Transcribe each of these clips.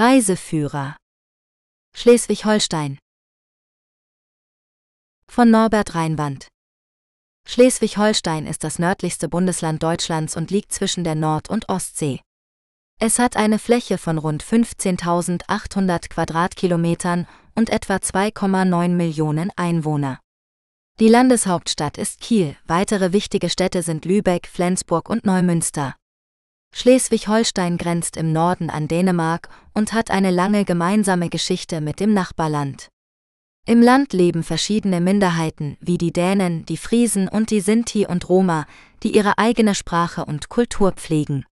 Reiseführer Schleswig-Holstein von Norbert Reinwand Schleswig-Holstein ist das nördlichste Bundesland Deutschlands und liegt zwischen der Nord- und Ostsee. Es hat eine Fläche von rund 15.800 Quadratkilometern und etwa 2,9 Millionen Einwohner. Die Landeshauptstadt ist Kiel, weitere wichtige Städte sind Lübeck, Flensburg und Neumünster. Schleswig-Holstein grenzt im Norden an Dänemark und hat eine lange gemeinsame Geschichte mit dem Nachbarland. Im Land leben verschiedene Minderheiten wie die Dänen, die Friesen und die Sinti und Roma, die ihre eigene Sprache und Kultur pflegen.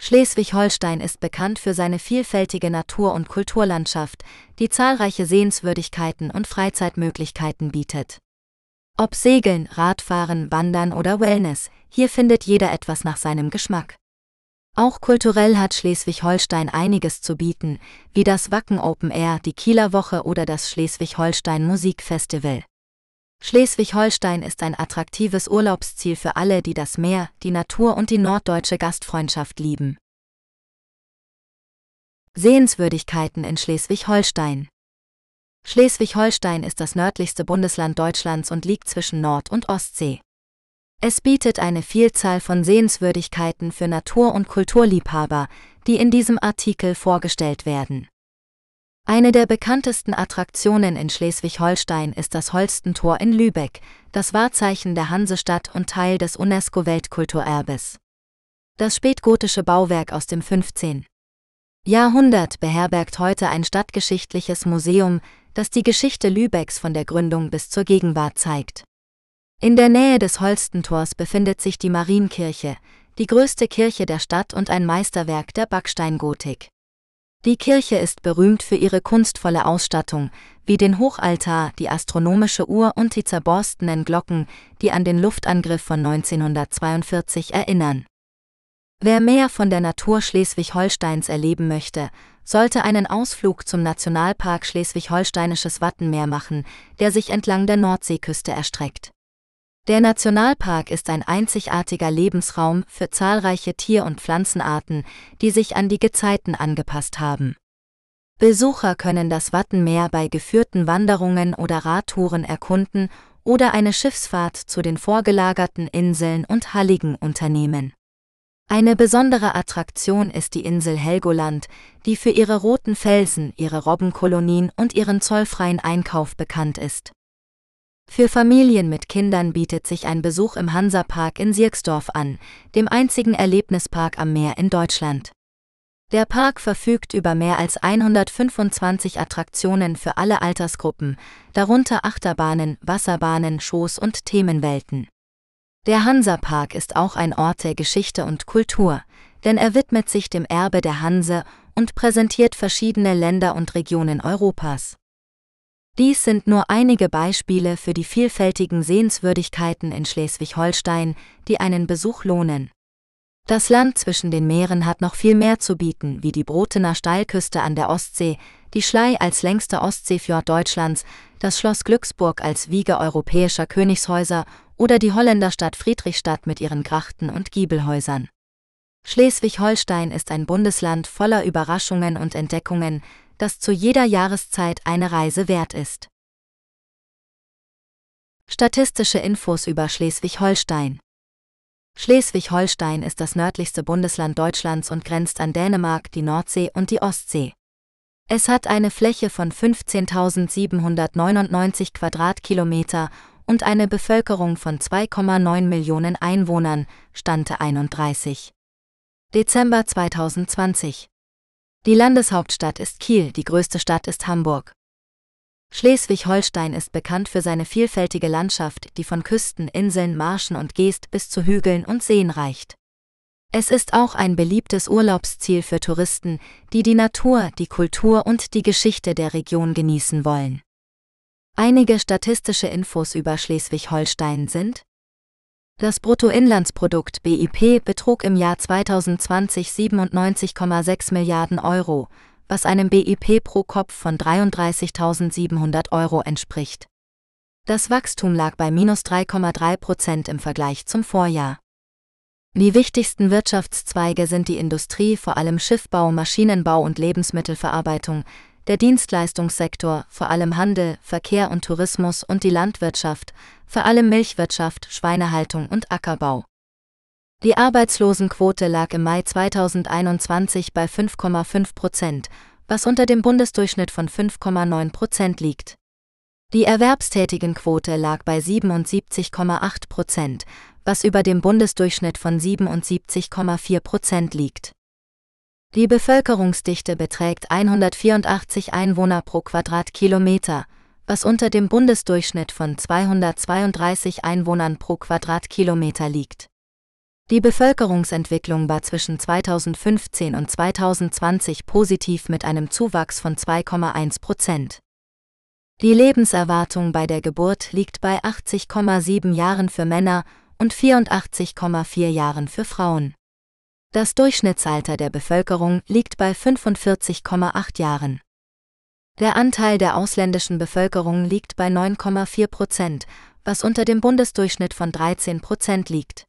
Schleswig-Holstein ist bekannt für seine vielfältige Natur- und Kulturlandschaft, die zahlreiche Sehenswürdigkeiten und Freizeitmöglichkeiten bietet. Ob Segeln, Radfahren, Wandern oder Wellness, hier findet jeder etwas nach seinem Geschmack. Auch kulturell hat Schleswig-Holstein einiges zu bieten, wie das Wacken Open Air, die Kieler Woche oder das Schleswig-Holstein Musikfestival. Schleswig-Holstein ist ein attraktives Urlaubsziel für alle, die das Meer, die Natur und die norddeutsche Gastfreundschaft lieben. Sehenswürdigkeiten in Schleswig-Holstein Schleswig-Holstein ist das nördlichste Bundesland Deutschlands und liegt zwischen Nord- und Ostsee. Es bietet eine Vielzahl von Sehenswürdigkeiten für Natur- und Kulturliebhaber, die in diesem Artikel vorgestellt werden. Eine der bekanntesten Attraktionen in Schleswig-Holstein ist das Holstentor in Lübeck, das Wahrzeichen der Hansestadt und Teil des UNESCO-Weltkulturerbes. Das spätgotische Bauwerk aus dem 15. Jahrhundert beherbergt heute ein stadtgeschichtliches Museum, das die Geschichte Lübecks von der Gründung bis zur Gegenwart zeigt. In der Nähe des Holstentors befindet sich die Marienkirche, die größte Kirche der Stadt und ein Meisterwerk der Backsteingotik. Die Kirche ist berühmt für ihre kunstvolle Ausstattung, wie den Hochaltar, die astronomische Uhr und die zerborstenen Glocken, die an den Luftangriff von 1942 erinnern. Wer mehr von der Natur Schleswig-Holsteins erleben möchte, sollte einen Ausflug zum Nationalpark Schleswig-Holsteinisches Wattenmeer machen, der sich entlang der Nordseeküste erstreckt. Der Nationalpark ist ein einzigartiger Lebensraum für zahlreiche Tier- und Pflanzenarten, die sich an die Gezeiten angepasst haben. Besucher können das Wattenmeer bei geführten Wanderungen oder Radtouren erkunden oder eine Schiffsfahrt zu den vorgelagerten Inseln und Halligen unternehmen. Eine besondere Attraktion ist die Insel Helgoland, die für ihre roten Felsen, ihre Robbenkolonien und ihren zollfreien Einkauf bekannt ist. Für Familien mit Kindern bietet sich ein Besuch im Hansapark in Sierksdorf an, dem einzigen Erlebnispark am Meer in Deutschland. Der Park verfügt über mehr als 125 Attraktionen für alle Altersgruppen, darunter Achterbahnen, Wasserbahnen, Shows und Themenwelten. Der Hansapark ist auch ein Ort der Geschichte und Kultur, denn er widmet sich dem Erbe der Hanse und präsentiert verschiedene Länder und Regionen Europas. Dies sind nur einige Beispiele für die vielfältigen Sehenswürdigkeiten in Schleswig-Holstein, die einen Besuch lohnen. Das Land zwischen den Meeren hat noch viel mehr zu bieten, wie die Brotener Steilküste an der Ostsee, die Schlei als längster Ostseefjord Deutschlands, das Schloss Glücksburg als Wiege europäischer Königshäuser oder die Holländerstadt Friedrichstadt mit ihren Grachten und Giebelhäusern. Schleswig-Holstein ist ein Bundesland voller Überraschungen und Entdeckungen, das zu jeder Jahreszeit eine Reise wert ist. Statistische Infos über Schleswig-Holstein Schleswig-Holstein ist das nördlichste Bundesland Deutschlands und grenzt an Dänemark, die Nordsee und die Ostsee. Es hat eine Fläche von 15.799 Quadratkilometer und eine Bevölkerung von 2,9 Millionen Einwohnern, Stante 31. Dezember 2020. Die Landeshauptstadt ist Kiel, die größte Stadt ist Hamburg. Schleswig-Holstein ist bekannt für seine vielfältige Landschaft, die von Küsten, Inseln, Marschen und Geest bis zu Hügeln und Seen reicht. Es ist auch ein beliebtes Urlaubsziel für Touristen, die die Natur, die Kultur und die Geschichte der Region genießen wollen. Einige statistische Infos über Schleswig-Holstein sind das Bruttoinlandsprodukt BIP betrug im Jahr 2020 97,6 Milliarden Euro, was einem BIP pro Kopf von 33.700 Euro entspricht. Das Wachstum lag bei minus 3,3 Prozent im Vergleich zum Vorjahr. Die wichtigsten Wirtschaftszweige sind die Industrie, vor allem Schiffbau, Maschinenbau und Lebensmittelverarbeitung, der Dienstleistungssektor, vor allem Handel, Verkehr und Tourismus und die Landwirtschaft, vor allem Milchwirtschaft, Schweinehaltung und Ackerbau. Die Arbeitslosenquote lag im Mai 2021 bei 5,5 Prozent, was unter dem Bundesdurchschnitt von 5,9 Prozent liegt. Die Erwerbstätigenquote lag bei 77,8 Prozent, was über dem Bundesdurchschnitt von 77,4 Prozent liegt. Die Bevölkerungsdichte beträgt 184 Einwohner pro Quadratkilometer, was unter dem Bundesdurchschnitt von 232 Einwohnern pro Quadratkilometer liegt. Die Bevölkerungsentwicklung war zwischen 2015 und 2020 positiv mit einem Zuwachs von 2,1 Prozent. Die Lebenserwartung bei der Geburt liegt bei 80,7 Jahren für Männer und 84,4 Jahren für Frauen. Das Durchschnittsalter der Bevölkerung liegt bei 45,8 Jahren. Der Anteil der ausländischen Bevölkerung liegt bei 9,4 Prozent, was unter dem Bundesdurchschnitt von 13 Prozent liegt.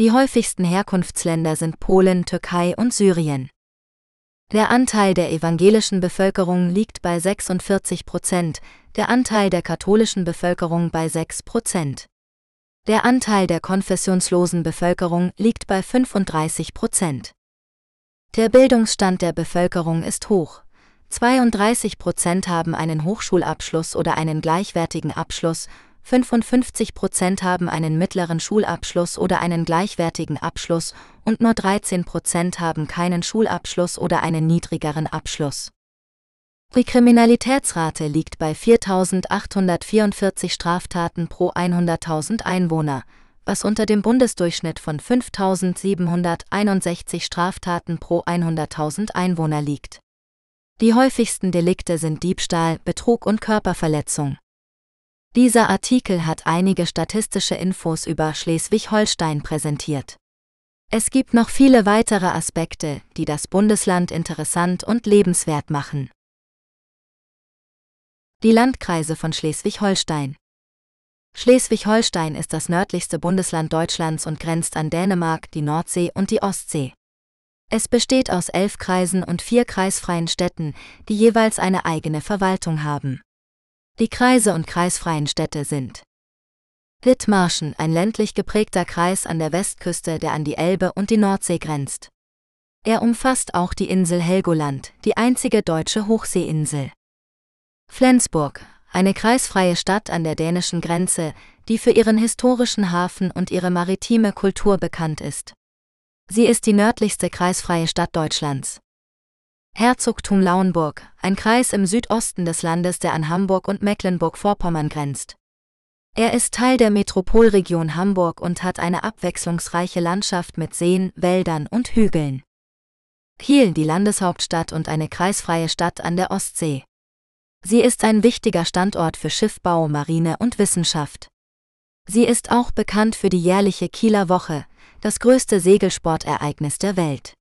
Die häufigsten Herkunftsländer sind Polen, Türkei und Syrien. Der Anteil der evangelischen Bevölkerung liegt bei 46 Prozent, der Anteil der katholischen Bevölkerung bei 6 Prozent. Der Anteil der konfessionslosen Bevölkerung liegt bei 35 Prozent. Der Bildungsstand der Bevölkerung ist hoch. 32 Prozent haben einen Hochschulabschluss oder einen gleichwertigen Abschluss, 55 Prozent haben einen mittleren Schulabschluss oder einen gleichwertigen Abschluss und nur 13 Prozent haben keinen Schulabschluss oder einen niedrigeren Abschluss. Die Kriminalitätsrate liegt bei 4.844 Straftaten pro 100.000 Einwohner, was unter dem Bundesdurchschnitt von 5.761 Straftaten pro 100.000 Einwohner liegt. Die häufigsten Delikte sind Diebstahl, Betrug und Körperverletzung. Dieser Artikel hat einige statistische Infos über Schleswig-Holstein präsentiert. Es gibt noch viele weitere Aspekte, die das Bundesland interessant und lebenswert machen. Die Landkreise von Schleswig-Holstein. Schleswig-Holstein ist das nördlichste Bundesland Deutschlands und grenzt an Dänemark, die Nordsee und die Ostsee. Es besteht aus elf Kreisen und vier kreisfreien Städten, die jeweils eine eigene Verwaltung haben. Die Kreise und kreisfreien Städte sind Dithmarschen, ein ländlich geprägter Kreis an der Westküste, der an die Elbe und die Nordsee grenzt. Er umfasst auch die Insel Helgoland, die einzige deutsche Hochseeinsel. Flensburg, eine kreisfreie Stadt an der dänischen Grenze, die für ihren historischen Hafen und ihre maritime Kultur bekannt ist. Sie ist die nördlichste kreisfreie Stadt Deutschlands. Herzogtum Lauenburg, ein Kreis im Südosten des Landes, der an Hamburg und Mecklenburg-Vorpommern grenzt. Er ist Teil der Metropolregion Hamburg und hat eine abwechslungsreiche Landschaft mit Seen, Wäldern und Hügeln. Kiel, die Landeshauptstadt und eine kreisfreie Stadt an der Ostsee. Sie ist ein wichtiger Standort für Schiffbau, Marine und Wissenschaft. Sie ist auch bekannt für die jährliche Kieler Woche, das größte Segelsportereignis der Welt.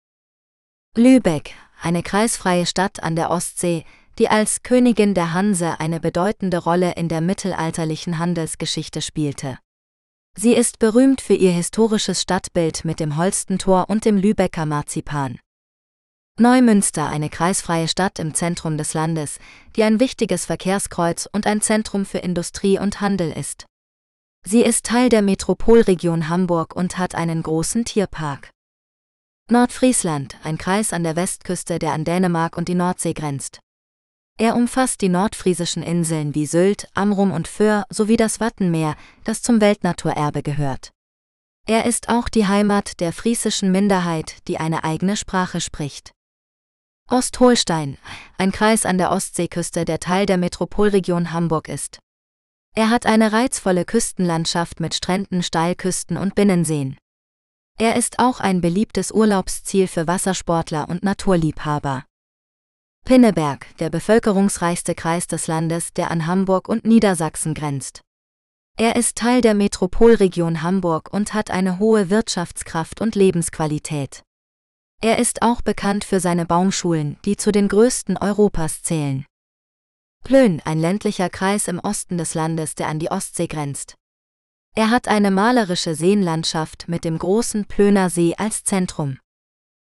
Lübeck, eine kreisfreie Stadt an der Ostsee, die als Königin der Hanse eine bedeutende Rolle in der mittelalterlichen Handelsgeschichte spielte. Sie ist berühmt für ihr historisches Stadtbild mit dem Holstentor und dem Lübecker Marzipan. Neumünster, eine kreisfreie Stadt im Zentrum des Landes, die ein wichtiges Verkehrskreuz und ein Zentrum für Industrie und Handel ist. Sie ist Teil der Metropolregion Hamburg und hat einen großen Tierpark. Nordfriesland, ein Kreis an der Westküste, der an Dänemark und die Nordsee grenzt. Er umfasst die nordfriesischen Inseln wie Sylt, Amrum und Föhr sowie das Wattenmeer, das zum Weltnaturerbe gehört. Er ist auch die Heimat der friesischen Minderheit, die eine eigene Sprache spricht. Ostholstein, ein Kreis an der Ostseeküste, der Teil der Metropolregion Hamburg ist. Er hat eine reizvolle Küstenlandschaft mit Stränden, Steilküsten und Binnenseen. Er ist auch ein beliebtes Urlaubsziel für Wassersportler und Naturliebhaber. Pinneberg, der bevölkerungsreichste Kreis des Landes, der an Hamburg und Niedersachsen grenzt. Er ist Teil der Metropolregion Hamburg und hat eine hohe Wirtschaftskraft und Lebensqualität. Er ist auch bekannt für seine Baumschulen, die zu den größten Europas zählen. Plön, ein ländlicher Kreis im Osten des Landes, der an die Ostsee grenzt. Er hat eine malerische Seenlandschaft mit dem großen Plöner See als Zentrum.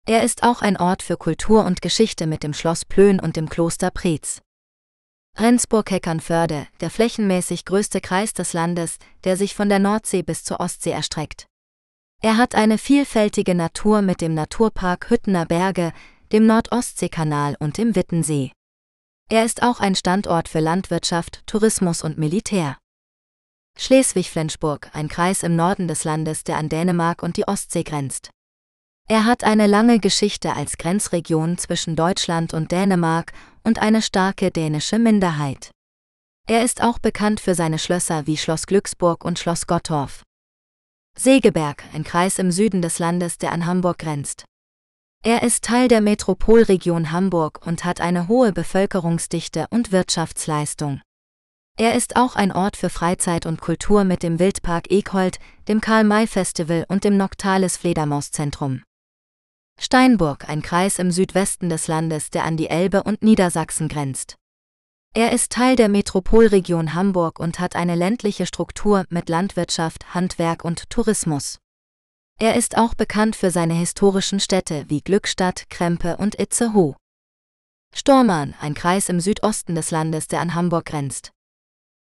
Er ist auch ein Ort für Kultur und Geschichte mit dem Schloss Plön und dem Kloster Preetz. Rendsburg-Heckernförde, der flächenmäßig größte Kreis des Landes, der sich von der Nordsee bis zur Ostsee erstreckt. Er hat eine vielfältige Natur mit dem Naturpark Hüttener Berge, dem Nordostseekanal und dem Wittensee. Er ist auch ein Standort für Landwirtschaft, Tourismus und Militär. Schleswig-Flensburg, ein Kreis im Norden des Landes, der an Dänemark und die Ostsee grenzt. Er hat eine lange Geschichte als Grenzregion zwischen Deutschland und Dänemark und eine starke dänische Minderheit. Er ist auch bekannt für seine Schlösser wie Schloss Glücksburg und Schloss Gottorf. Segeberg, ein Kreis im Süden des Landes, der an Hamburg grenzt. Er ist Teil der Metropolregion Hamburg und hat eine hohe Bevölkerungsdichte und Wirtschaftsleistung. Er ist auch ein Ort für Freizeit und Kultur mit dem Wildpark Ekhold, dem Karl-May-Festival und dem Noctalis Fledermauszentrum. Steinburg, ein Kreis im Südwesten des Landes, der an die Elbe und Niedersachsen grenzt. Er ist Teil der Metropolregion Hamburg und hat eine ländliche Struktur mit Landwirtschaft, Handwerk und Tourismus. Er ist auch bekannt für seine historischen Städte wie Glückstadt, Krempe und Itzehoe. Stormarn, ein Kreis im Südosten des Landes, der an Hamburg grenzt.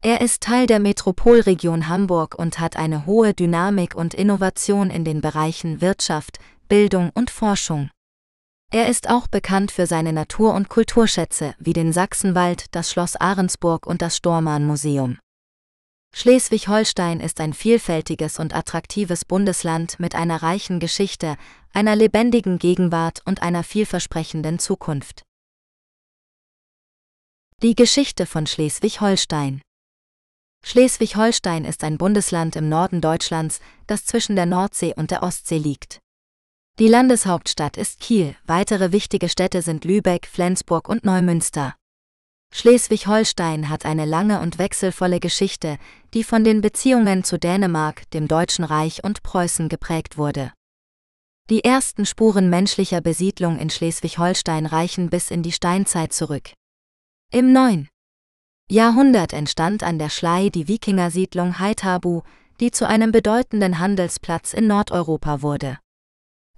Er ist Teil der Metropolregion Hamburg und hat eine hohe Dynamik und Innovation in den Bereichen Wirtschaft, Bildung und Forschung. Er ist auch bekannt für seine Natur- und Kulturschätze wie den Sachsenwald, das Schloss Ahrensburg und das Stormann-Museum. Schleswig-Holstein ist ein vielfältiges und attraktives Bundesland mit einer reichen Geschichte, einer lebendigen Gegenwart und einer vielversprechenden Zukunft. Die Geschichte von Schleswig-Holstein Schleswig-Holstein ist ein Bundesland im Norden Deutschlands, das zwischen der Nordsee und der Ostsee liegt. Die Landeshauptstadt ist Kiel, weitere wichtige Städte sind Lübeck, Flensburg und Neumünster. Schleswig-Holstein hat eine lange und wechselvolle Geschichte, die von den Beziehungen zu Dänemark, dem Deutschen Reich und Preußen geprägt wurde. Die ersten Spuren menschlicher Besiedlung in Schleswig-Holstein reichen bis in die Steinzeit zurück. Im 9. Jahrhundert entstand an der Schlei die Wikingersiedlung Haithabu, die zu einem bedeutenden Handelsplatz in Nordeuropa wurde.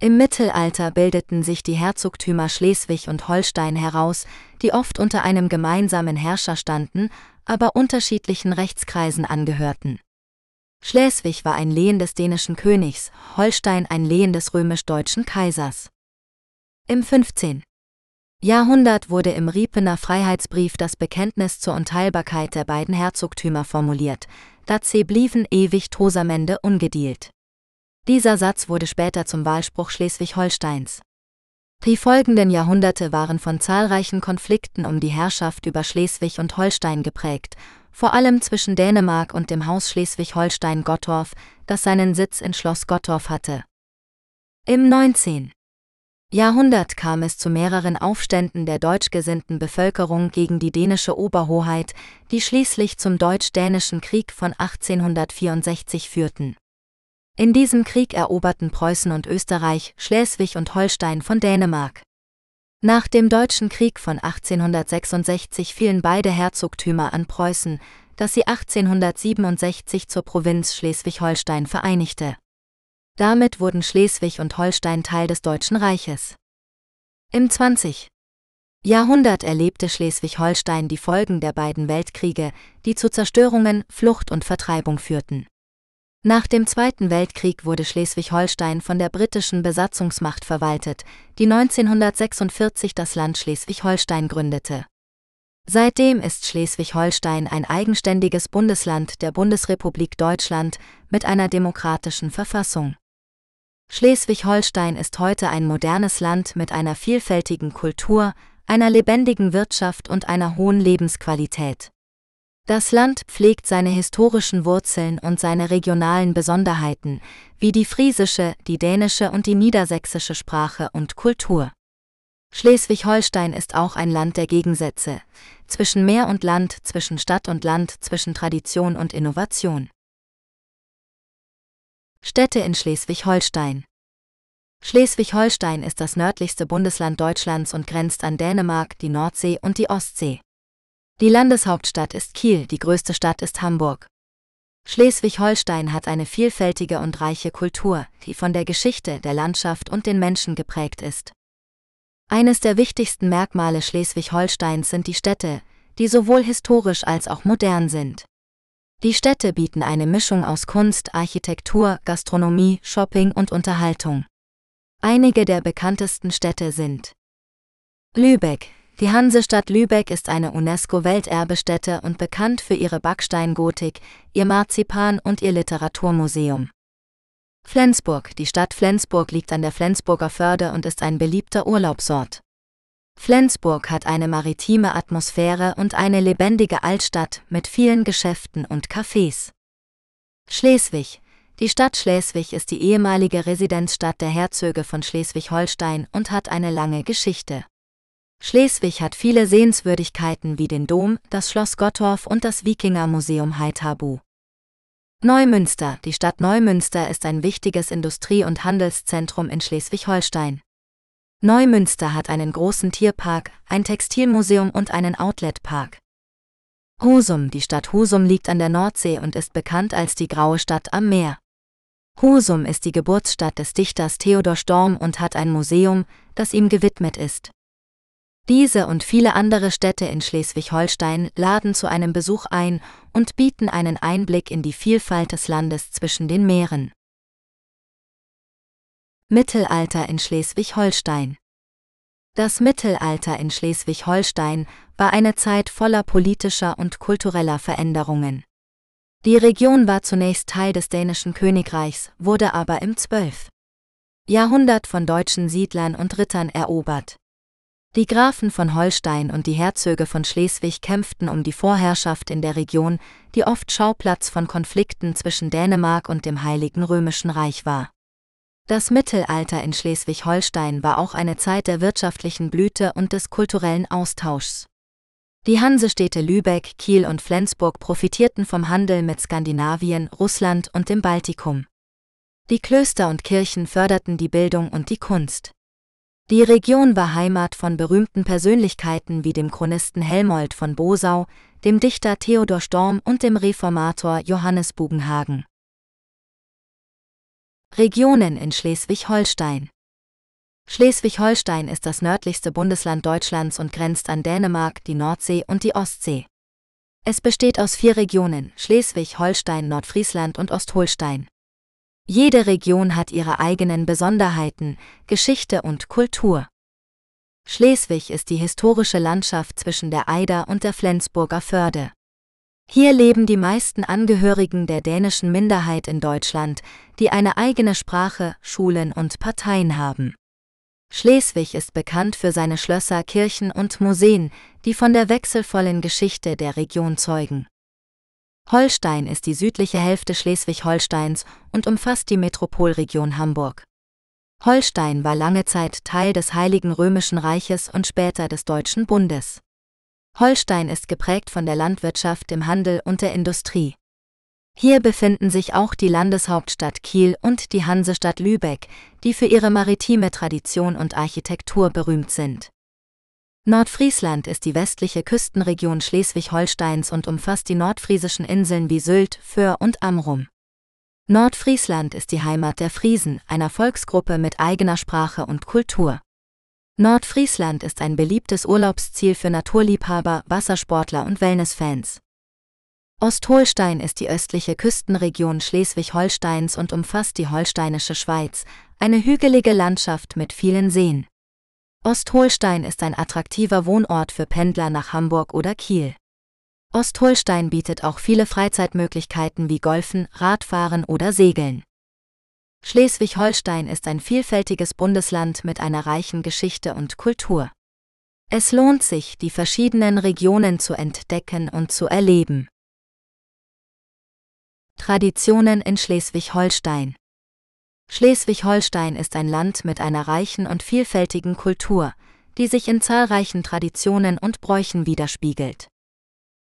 Im Mittelalter bildeten sich die Herzogtümer Schleswig und Holstein heraus, die oft unter einem gemeinsamen Herrscher standen, aber unterschiedlichen Rechtskreisen angehörten. Schleswig war ein Lehen des dänischen Königs, Holstein ein Lehen des römisch-deutschen Kaisers. Im 15. Jahrhundert wurde im Riepener Freiheitsbrief das Bekenntnis zur Unteilbarkeit der beiden Herzogtümer formuliert, dazu blieben ewig Tosamende ungedielt. Dieser Satz wurde später zum Wahlspruch Schleswig-Holsteins. Die folgenden Jahrhunderte waren von zahlreichen Konflikten um die Herrschaft über Schleswig und Holstein geprägt, vor allem zwischen Dänemark und dem Haus Schleswig-Holstein-Gottorf, das seinen Sitz in Schloss Gottorf hatte. Im 19. Jahrhundert kam es zu mehreren Aufständen der deutschgesinnten Bevölkerung gegen die dänische Oberhoheit, die schließlich zum Deutsch-Dänischen Krieg von 1864 führten. In diesem Krieg eroberten Preußen und Österreich Schleswig und Holstein von Dänemark. Nach dem Deutschen Krieg von 1866 fielen beide Herzogtümer an Preußen, das sie 1867 zur Provinz Schleswig-Holstein vereinigte. Damit wurden Schleswig und Holstein Teil des Deutschen Reiches. Im 20. Jahrhundert erlebte Schleswig-Holstein die Folgen der beiden Weltkriege, die zu Zerstörungen, Flucht und Vertreibung führten. Nach dem Zweiten Weltkrieg wurde Schleswig-Holstein von der britischen Besatzungsmacht verwaltet, die 1946 das Land Schleswig-Holstein gründete. Seitdem ist Schleswig-Holstein ein eigenständiges Bundesland der Bundesrepublik Deutschland mit einer demokratischen Verfassung. Schleswig-Holstein ist heute ein modernes Land mit einer vielfältigen Kultur, einer lebendigen Wirtschaft und einer hohen Lebensqualität. Das Land pflegt seine historischen Wurzeln und seine regionalen Besonderheiten, wie die friesische, die dänische und die niedersächsische Sprache und Kultur. Schleswig-Holstein ist auch ein Land der Gegensätze, zwischen Meer und Land, zwischen Stadt und Land, zwischen Tradition und Innovation. Städte in Schleswig-Holstein Schleswig-Holstein ist das nördlichste Bundesland Deutschlands und grenzt an Dänemark, die Nordsee und die Ostsee. Die Landeshauptstadt ist Kiel, die größte Stadt ist Hamburg. Schleswig-Holstein hat eine vielfältige und reiche Kultur, die von der Geschichte, der Landschaft und den Menschen geprägt ist. Eines der wichtigsten Merkmale Schleswig-Holsteins sind die Städte, die sowohl historisch als auch modern sind. Die Städte bieten eine Mischung aus Kunst, Architektur, Gastronomie, Shopping und Unterhaltung. Einige der bekanntesten Städte sind Lübeck. Die Hansestadt Lübeck ist eine UNESCO-Welterbestätte und bekannt für ihre Backsteingotik, ihr Marzipan und ihr Literaturmuseum. Flensburg. Die Stadt Flensburg liegt an der Flensburger Förde und ist ein beliebter Urlaubsort. Flensburg hat eine maritime Atmosphäre und eine lebendige Altstadt mit vielen Geschäften und Cafés. Schleswig. Die Stadt Schleswig ist die ehemalige Residenzstadt der Herzöge von Schleswig-Holstein und hat eine lange Geschichte. Schleswig hat viele Sehenswürdigkeiten wie den Dom, das Schloss Gottorf und das Wikingermuseum Haithabu. Neumünster Die Stadt Neumünster ist ein wichtiges Industrie- und Handelszentrum in Schleswig-Holstein. Neumünster hat einen großen Tierpark, ein Textilmuseum und einen Outletpark. Husum Die Stadt Husum liegt an der Nordsee und ist bekannt als die graue Stadt am Meer. Husum ist die Geburtsstadt des Dichters Theodor Storm und hat ein Museum, das ihm gewidmet ist. Diese und viele andere Städte in Schleswig-Holstein laden zu einem Besuch ein und bieten einen Einblick in die Vielfalt des Landes zwischen den Meeren. Mittelalter in Schleswig-Holstein Das Mittelalter in Schleswig-Holstein war eine Zeit voller politischer und kultureller Veränderungen. Die Region war zunächst Teil des dänischen Königreichs, wurde aber im 12. Jahrhundert von deutschen Siedlern und Rittern erobert. Die Grafen von Holstein und die Herzöge von Schleswig kämpften um die Vorherrschaft in der Region, die oft Schauplatz von Konflikten zwischen Dänemark und dem Heiligen Römischen Reich war. Das Mittelalter in Schleswig-Holstein war auch eine Zeit der wirtschaftlichen Blüte und des kulturellen Austauschs. Die Hansestädte Lübeck, Kiel und Flensburg profitierten vom Handel mit Skandinavien, Russland und dem Baltikum. Die Klöster und Kirchen förderten die Bildung und die Kunst. Die Region war Heimat von berühmten Persönlichkeiten wie dem Chronisten Helmold von Bosau, dem Dichter Theodor Storm und dem Reformator Johannes Bugenhagen. Regionen in Schleswig-Holstein Schleswig-Holstein ist das nördlichste Bundesland Deutschlands und grenzt an Dänemark, die Nordsee und die Ostsee. Es besteht aus vier Regionen, Schleswig, Holstein, Nordfriesland und Ostholstein. Jede Region hat ihre eigenen Besonderheiten, Geschichte und Kultur. Schleswig ist die historische Landschaft zwischen der Eider und der Flensburger Förde. Hier leben die meisten Angehörigen der dänischen Minderheit in Deutschland, die eine eigene Sprache, Schulen und Parteien haben. Schleswig ist bekannt für seine Schlösser, Kirchen und Museen, die von der wechselvollen Geschichte der Region zeugen. Holstein ist die südliche Hälfte Schleswig-Holsteins und umfasst die Metropolregion Hamburg. Holstein war lange Zeit Teil des Heiligen Römischen Reiches und später des Deutschen Bundes. Holstein ist geprägt von der Landwirtschaft, dem Handel und der Industrie. Hier befinden sich auch die Landeshauptstadt Kiel und die Hansestadt Lübeck, die für ihre maritime Tradition und Architektur berühmt sind. Nordfriesland ist die westliche Küstenregion Schleswig-Holsteins und umfasst die nordfriesischen Inseln wie Sylt, Föhr und Amrum. Nordfriesland ist die Heimat der Friesen, einer Volksgruppe mit eigener Sprache und Kultur. Nordfriesland ist ein beliebtes Urlaubsziel für Naturliebhaber, Wassersportler und Wellnessfans. Ostholstein ist die östliche Küstenregion Schleswig-Holsteins und umfasst die Holsteinische Schweiz, eine hügelige Landschaft mit vielen Seen. Ostholstein ist ein attraktiver Wohnort für Pendler nach Hamburg oder Kiel. Ostholstein bietet auch viele Freizeitmöglichkeiten wie Golfen, Radfahren oder Segeln. Schleswig-Holstein ist ein vielfältiges Bundesland mit einer reichen Geschichte und Kultur. Es lohnt sich, die verschiedenen Regionen zu entdecken und zu erleben. Traditionen in Schleswig-Holstein Schleswig-Holstein ist ein Land mit einer reichen und vielfältigen Kultur, die sich in zahlreichen Traditionen und Bräuchen widerspiegelt.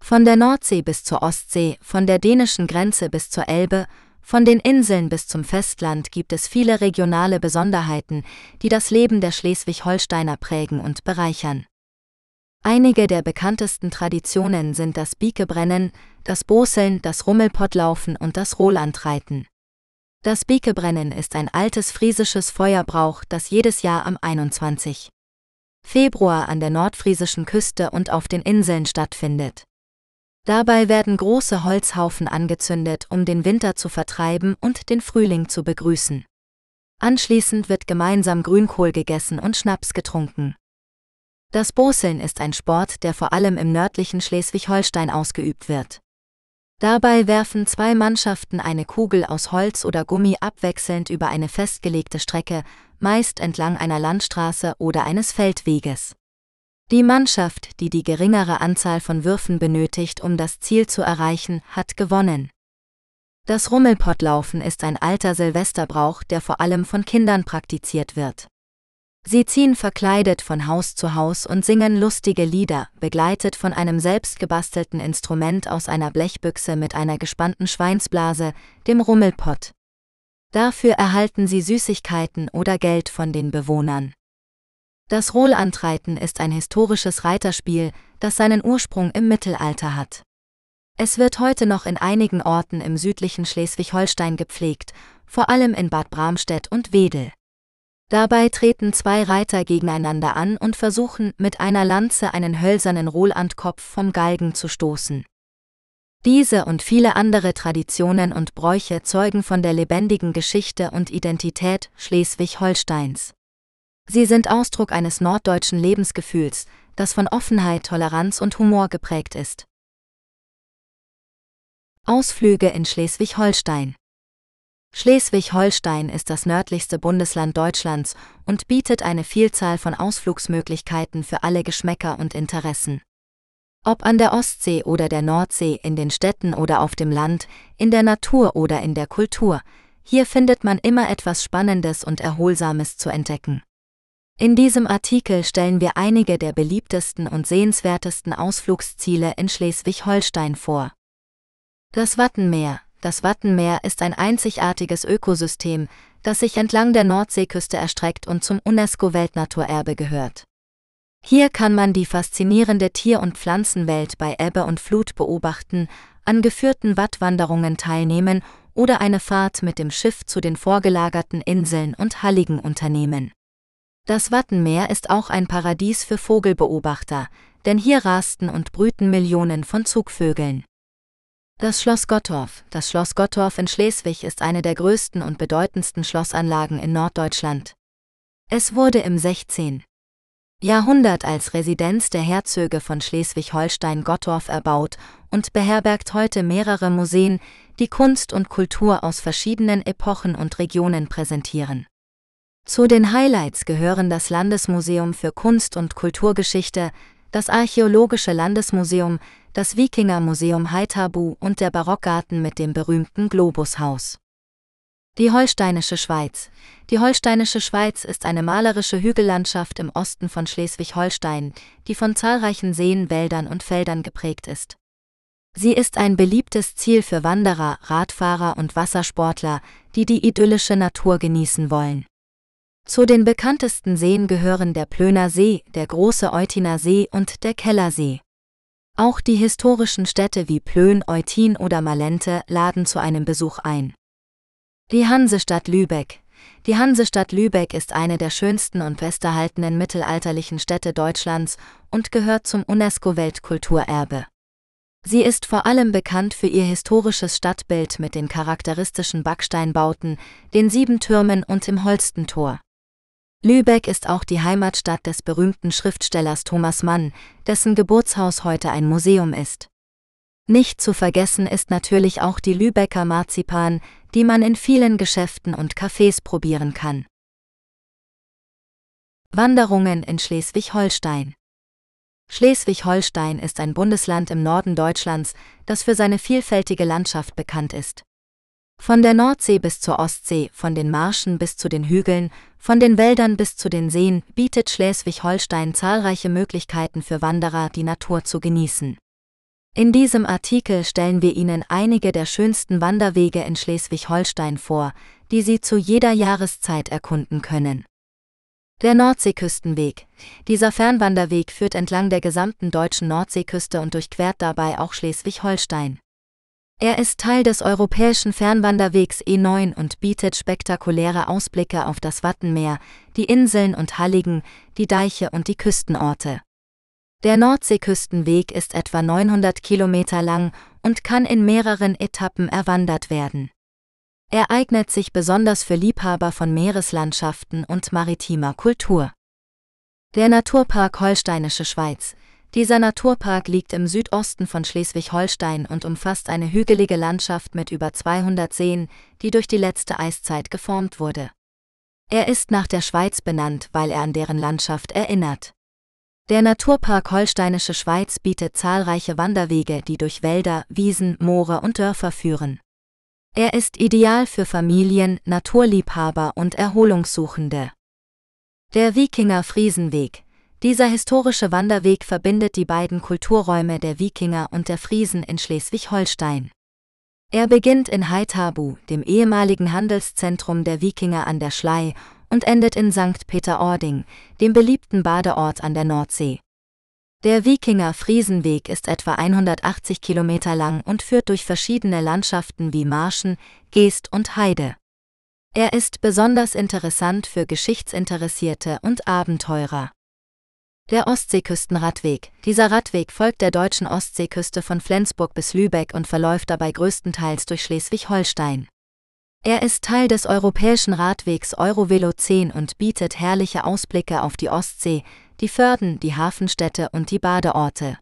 Von der Nordsee bis zur Ostsee, von der dänischen Grenze bis zur Elbe von den Inseln bis zum Festland gibt es viele regionale Besonderheiten, die das Leben der Schleswig-Holsteiner prägen und bereichern. Einige der bekanntesten Traditionen sind das Biekebrennen, das Boseln, das Rummelpottlaufen und das Rolandreiten. Das Biekebrennen ist ein altes friesisches Feuerbrauch, das jedes Jahr am 21. Februar an der nordfriesischen Küste und auf den Inseln stattfindet. Dabei werden große Holzhaufen angezündet, um den Winter zu vertreiben und den Frühling zu begrüßen. Anschließend wird gemeinsam Grünkohl gegessen und Schnaps getrunken. Das Boseln ist ein Sport, der vor allem im nördlichen Schleswig-Holstein ausgeübt wird. Dabei werfen zwei Mannschaften eine Kugel aus Holz oder Gummi abwechselnd über eine festgelegte Strecke, meist entlang einer Landstraße oder eines Feldweges. Die Mannschaft, die die geringere Anzahl von Würfen benötigt, um das Ziel zu erreichen, hat gewonnen. Das Rummelpottlaufen ist ein alter Silvesterbrauch, der vor allem von Kindern praktiziert wird. Sie ziehen verkleidet von Haus zu Haus und singen lustige Lieder, begleitet von einem selbstgebastelten Instrument aus einer Blechbüchse mit einer gespannten Schweinsblase, dem Rummelpott. Dafür erhalten sie Süßigkeiten oder Geld von den Bewohnern. Das Rohlantreiten ist ein historisches Reiterspiel, das seinen Ursprung im Mittelalter hat. Es wird heute noch in einigen Orten im südlichen Schleswig-Holstein gepflegt, vor allem in Bad Bramstedt und Wedel. Dabei treten zwei Reiter gegeneinander an und versuchen mit einer Lanze einen hölzernen Rolandkopf vom Galgen zu stoßen. Diese und viele andere Traditionen und Bräuche zeugen von der lebendigen Geschichte und Identität Schleswig-Holsteins. Sie sind Ausdruck eines norddeutschen Lebensgefühls, das von Offenheit, Toleranz und Humor geprägt ist. Ausflüge in Schleswig-Holstein Schleswig-Holstein ist das nördlichste Bundesland Deutschlands und bietet eine Vielzahl von Ausflugsmöglichkeiten für alle Geschmäcker und Interessen. Ob an der Ostsee oder der Nordsee, in den Städten oder auf dem Land, in der Natur oder in der Kultur, hier findet man immer etwas Spannendes und Erholsames zu entdecken. In diesem Artikel stellen wir einige der beliebtesten und sehenswertesten Ausflugsziele in Schleswig-Holstein vor. Das Wattenmeer, das Wattenmeer ist ein einzigartiges Ökosystem, das sich entlang der Nordseeküste erstreckt und zum UNESCO-Weltnaturerbe gehört. Hier kann man die faszinierende Tier- und Pflanzenwelt bei Ebbe und Flut beobachten, an geführten Wattwanderungen teilnehmen oder eine Fahrt mit dem Schiff zu den vorgelagerten Inseln und Halligen unternehmen. Das Wattenmeer ist auch ein Paradies für Vogelbeobachter, denn hier rasten und brüten Millionen von Zugvögeln. Das Schloss Gottorf. Das Schloss Gottorf in Schleswig ist eine der größten und bedeutendsten Schlossanlagen in Norddeutschland. Es wurde im 16. Jahrhundert als Residenz der Herzöge von Schleswig-Holstein-Gottorf erbaut und beherbergt heute mehrere Museen, die Kunst und Kultur aus verschiedenen Epochen und Regionen präsentieren. Zu den Highlights gehören das Landesmuseum für Kunst und Kulturgeschichte, das Archäologische Landesmuseum, das Wikingermuseum Haithabu und der Barockgarten mit dem berühmten Globushaus. Die Holsteinische Schweiz. Die Holsteinische Schweiz ist eine malerische Hügellandschaft im Osten von Schleswig-Holstein, die von zahlreichen Seen, Wäldern und Feldern geprägt ist. Sie ist ein beliebtes Ziel für Wanderer, Radfahrer und Wassersportler, die die idyllische Natur genießen wollen. Zu den bekanntesten Seen gehören der Plöner See, der Große Eutiner See und der Kellersee. Auch die historischen Städte wie Plön, Eutin oder Malente laden zu einem Besuch ein. Die Hansestadt Lübeck. Die Hansestadt Lübeck ist eine der schönsten und besterhaltenen mittelalterlichen Städte Deutschlands und gehört zum UNESCO-Weltkulturerbe. Sie ist vor allem bekannt für ihr historisches Stadtbild mit den charakteristischen Backsteinbauten, den sieben Türmen und dem Holstentor. Lübeck ist auch die Heimatstadt des berühmten Schriftstellers Thomas Mann, dessen Geburtshaus heute ein Museum ist. Nicht zu vergessen ist natürlich auch die Lübecker Marzipan, die man in vielen Geschäften und Cafés probieren kann. Wanderungen in Schleswig-Holstein Schleswig-Holstein ist ein Bundesland im Norden Deutschlands, das für seine vielfältige Landschaft bekannt ist. Von der Nordsee bis zur Ostsee, von den Marschen bis zu den Hügeln, von den Wäldern bis zu den Seen bietet Schleswig-Holstein zahlreiche Möglichkeiten für Wanderer, die Natur zu genießen. In diesem Artikel stellen wir Ihnen einige der schönsten Wanderwege in Schleswig-Holstein vor, die Sie zu jeder Jahreszeit erkunden können. Der Nordseeküstenweg. Dieser Fernwanderweg führt entlang der gesamten deutschen Nordseeküste und durchquert dabei auch Schleswig-Holstein. Er ist Teil des europäischen Fernwanderwegs E9 und bietet spektakuläre Ausblicke auf das Wattenmeer, die Inseln und Halligen, die Deiche und die Küstenorte. Der Nordseeküstenweg ist etwa 900 Kilometer lang und kann in mehreren Etappen erwandert werden. Er eignet sich besonders für Liebhaber von Meereslandschaften und maritimer Kultur. Der Naturpark Holsteinische Schweiz. Dieser Naturpark liegt im Südosten von Schleswig-Holstein und umfasst eine hügelige Landschaft mit über 200 Seen, die durch die letzte Eiszeit geformt wurde. Er ist nach der Schweiz benannt, weil er an deren Landschaft erinnert. Der Naturpark Holsteinische Schweiz bietet zahlreiche Wanderwege, die durch Wälder, Wiesen, Moore und Dörfer führen. Er ist ideal für Familien, Naturliebhaber und Erholungssuchende. Der Wikinger Friesenweg. Dieser historische Wanderweg verbindet die beiden Kulturräume der Wikinger und der Friesen in Schleswig-Holstein. Er beginnt in Haithabu, dem ehemaligen Handelszentrum der Wikinger an der Schlei, und endet in St. Peter-Ording, dem beliebten Badeort an der Nordsee. Der Wikinger Friesenweg ist etwa 180 Kilometer lang und führt durch verschiedene Landschaften wie Marschen, Geest und Heide. Er ist besonders interessant für Geschichtsinteressierte und Abenteurer. Der Ostseeküstenradweg. Dieser Radweg folgt der deutschen Ostseeküste von Flensburg bis Lübeck und verläuft dabei größtenteils durch Schleswig-Holstein. Er ist Teil des europäischen Radwegs Eurovelo 10 und bietet herrliche Ausblicke auf die Ostsee, die Förden, die Hafenstädte und die Badeorte.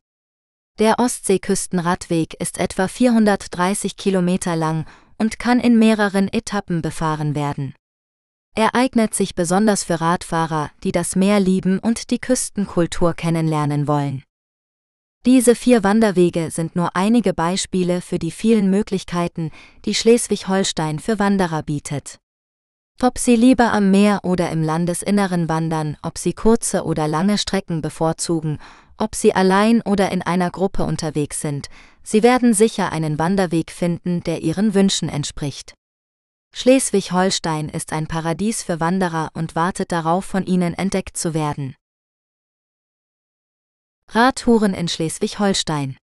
Der Ostseeküstenradweg ist etwa 430 Kilometer lang und kann in mehreren Etappen befahren werden. Er eignet sich besonders für Radfahrer, die das Meer lieben und die Küstenkultur kennenlernen wollen. Diese vier Wanderwege sind nur einige Beispiele für die vielen Möglichkeiten, die Schleswig-Holstein für Wanderer bietet. Ob Sie lieber am Meer oder im Landesinneren wandern, ob Sie kurze oder lange Strecken bevorzugen, ob Sie allein oder in einer Gruppe unterwegs sind, Sie werden sicher einen Wanderweg finden, der Ihren Wünschen entspricht. Schleswig-Holstein ist ein Paradies für Wanderer und wartet darauf, von ihnen entdeckt zu werden. Radtouren in Schleswig-Holstein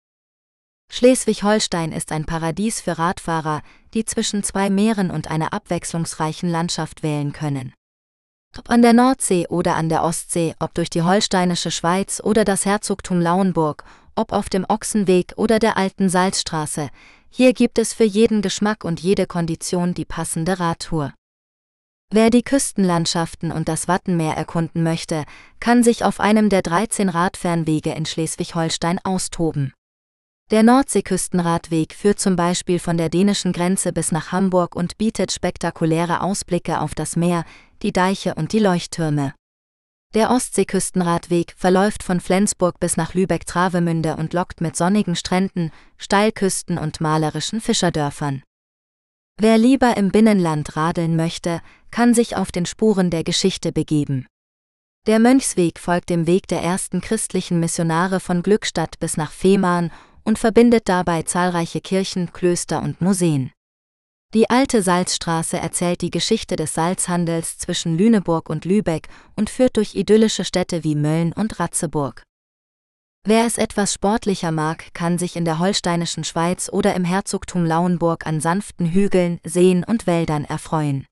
Schleswig-Holstein ist ein Paradies für Radfahrer, die zwischen zwei Meeren und einer abwechslungsreichen Landschaft wählen können. Ob an der Nordsee oder an der Ostsee, ob durch die holsteinische Schweiz oder das Herzogtum Lauenburg, ob auf dem Ochsenweg oder der alten Salzstraße, hier gibt es für jeden Geschmack und jede Kondition die passende Radtour. Wer die Küstenlandschaften und das Wattenmeer erkunden möchte, kann sich auf einem der 13 Radfernwege in Schleswig-Holstein austoben. Der Nordseeküstenradweg führt zum Beispiel von der dänischen Grenze bis nach Hamburg und bietet spektakuläre Ausblicke auf das Meer, die Deiche und die Leuchttürme. Der Ostseeküstenradweg verläuft von Flensburg bis nach Lübeck-Travemünde und lockt mit sonnigen Stränden, Steilküsten und malerischen Fischerdörfern. Wer lieber im Binnenland radeln möchte, kann sich auf den Spuren der Geschichte begeben. Der Mönchsweg folgt dem Weg der ersten christlichen Missionare von Glückstadt bis nach Fehmarn und verbindet dabei zahlreiche Kirchen, Klöster und Museen. Die alte Salzstraße erzählt die Geschichte des Salzhandels zwischen Lüneburg und Lübeck und führt durch idyllische Städte wie Mölln und Ratzeburg. Wer es etwas sportlicher mag, kann sich in der holsteinischen Schweiz oder im Herzogtum Lauenburg an sanften Hügeln, Seen und Wäldern erfreuen.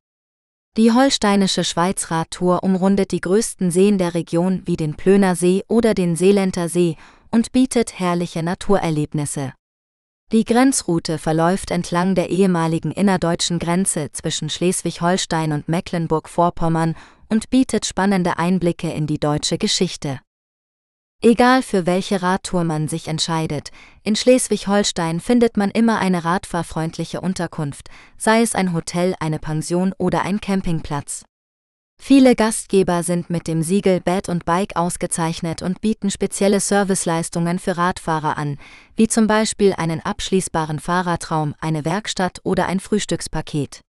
Die holsteinische Schweizradtour umrundet die größten Seen der Region wie den Plöner See oder den Seeländer See und bietet herrliche Naturerlebnisse. Die Grenzroute verläuft entlang der ehemaligen innerdeutschen Grenze zwischen Schleswig-Holstein und Mecklenburg-Vorpommern und bietet spannende Einblicke in die deutsche Geschichte. Egal für welche Radtour man sich entscheidet, in Schleswig-Holstein findet man immer eine radfahrfreundliche Unterkunft, sei es ein Hotel, eine Pension oder ein Campingplatz. Viele Gastgeber sind mit dem Siegel Bed und Bike ausgezeichnet und bieten spezielle Serviceleistungen für Radfahrer an, wie zum Beispiel einen abschließbaren Fahrradraum, eine Werkstatt oder ein Frühstückspaket.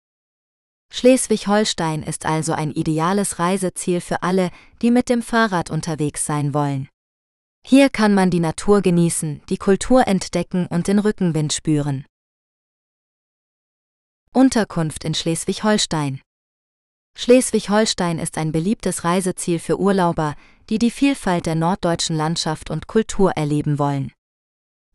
Schleswig-Holstein ist also ein ideales Reiseziel für alle, die mit dem Fahrrad unterwegs sein wollen. Hier kann man die Natur genießen, die Kultur entdecken und den Rückenwind spüren. Unterkunft in Schleswig-Holstein Schleswig-Holstein ist ein beliebtes Reiseziel für Urlauber, die die Vielfalt der norddeutschen Landschaft und Kultur erleben wollen.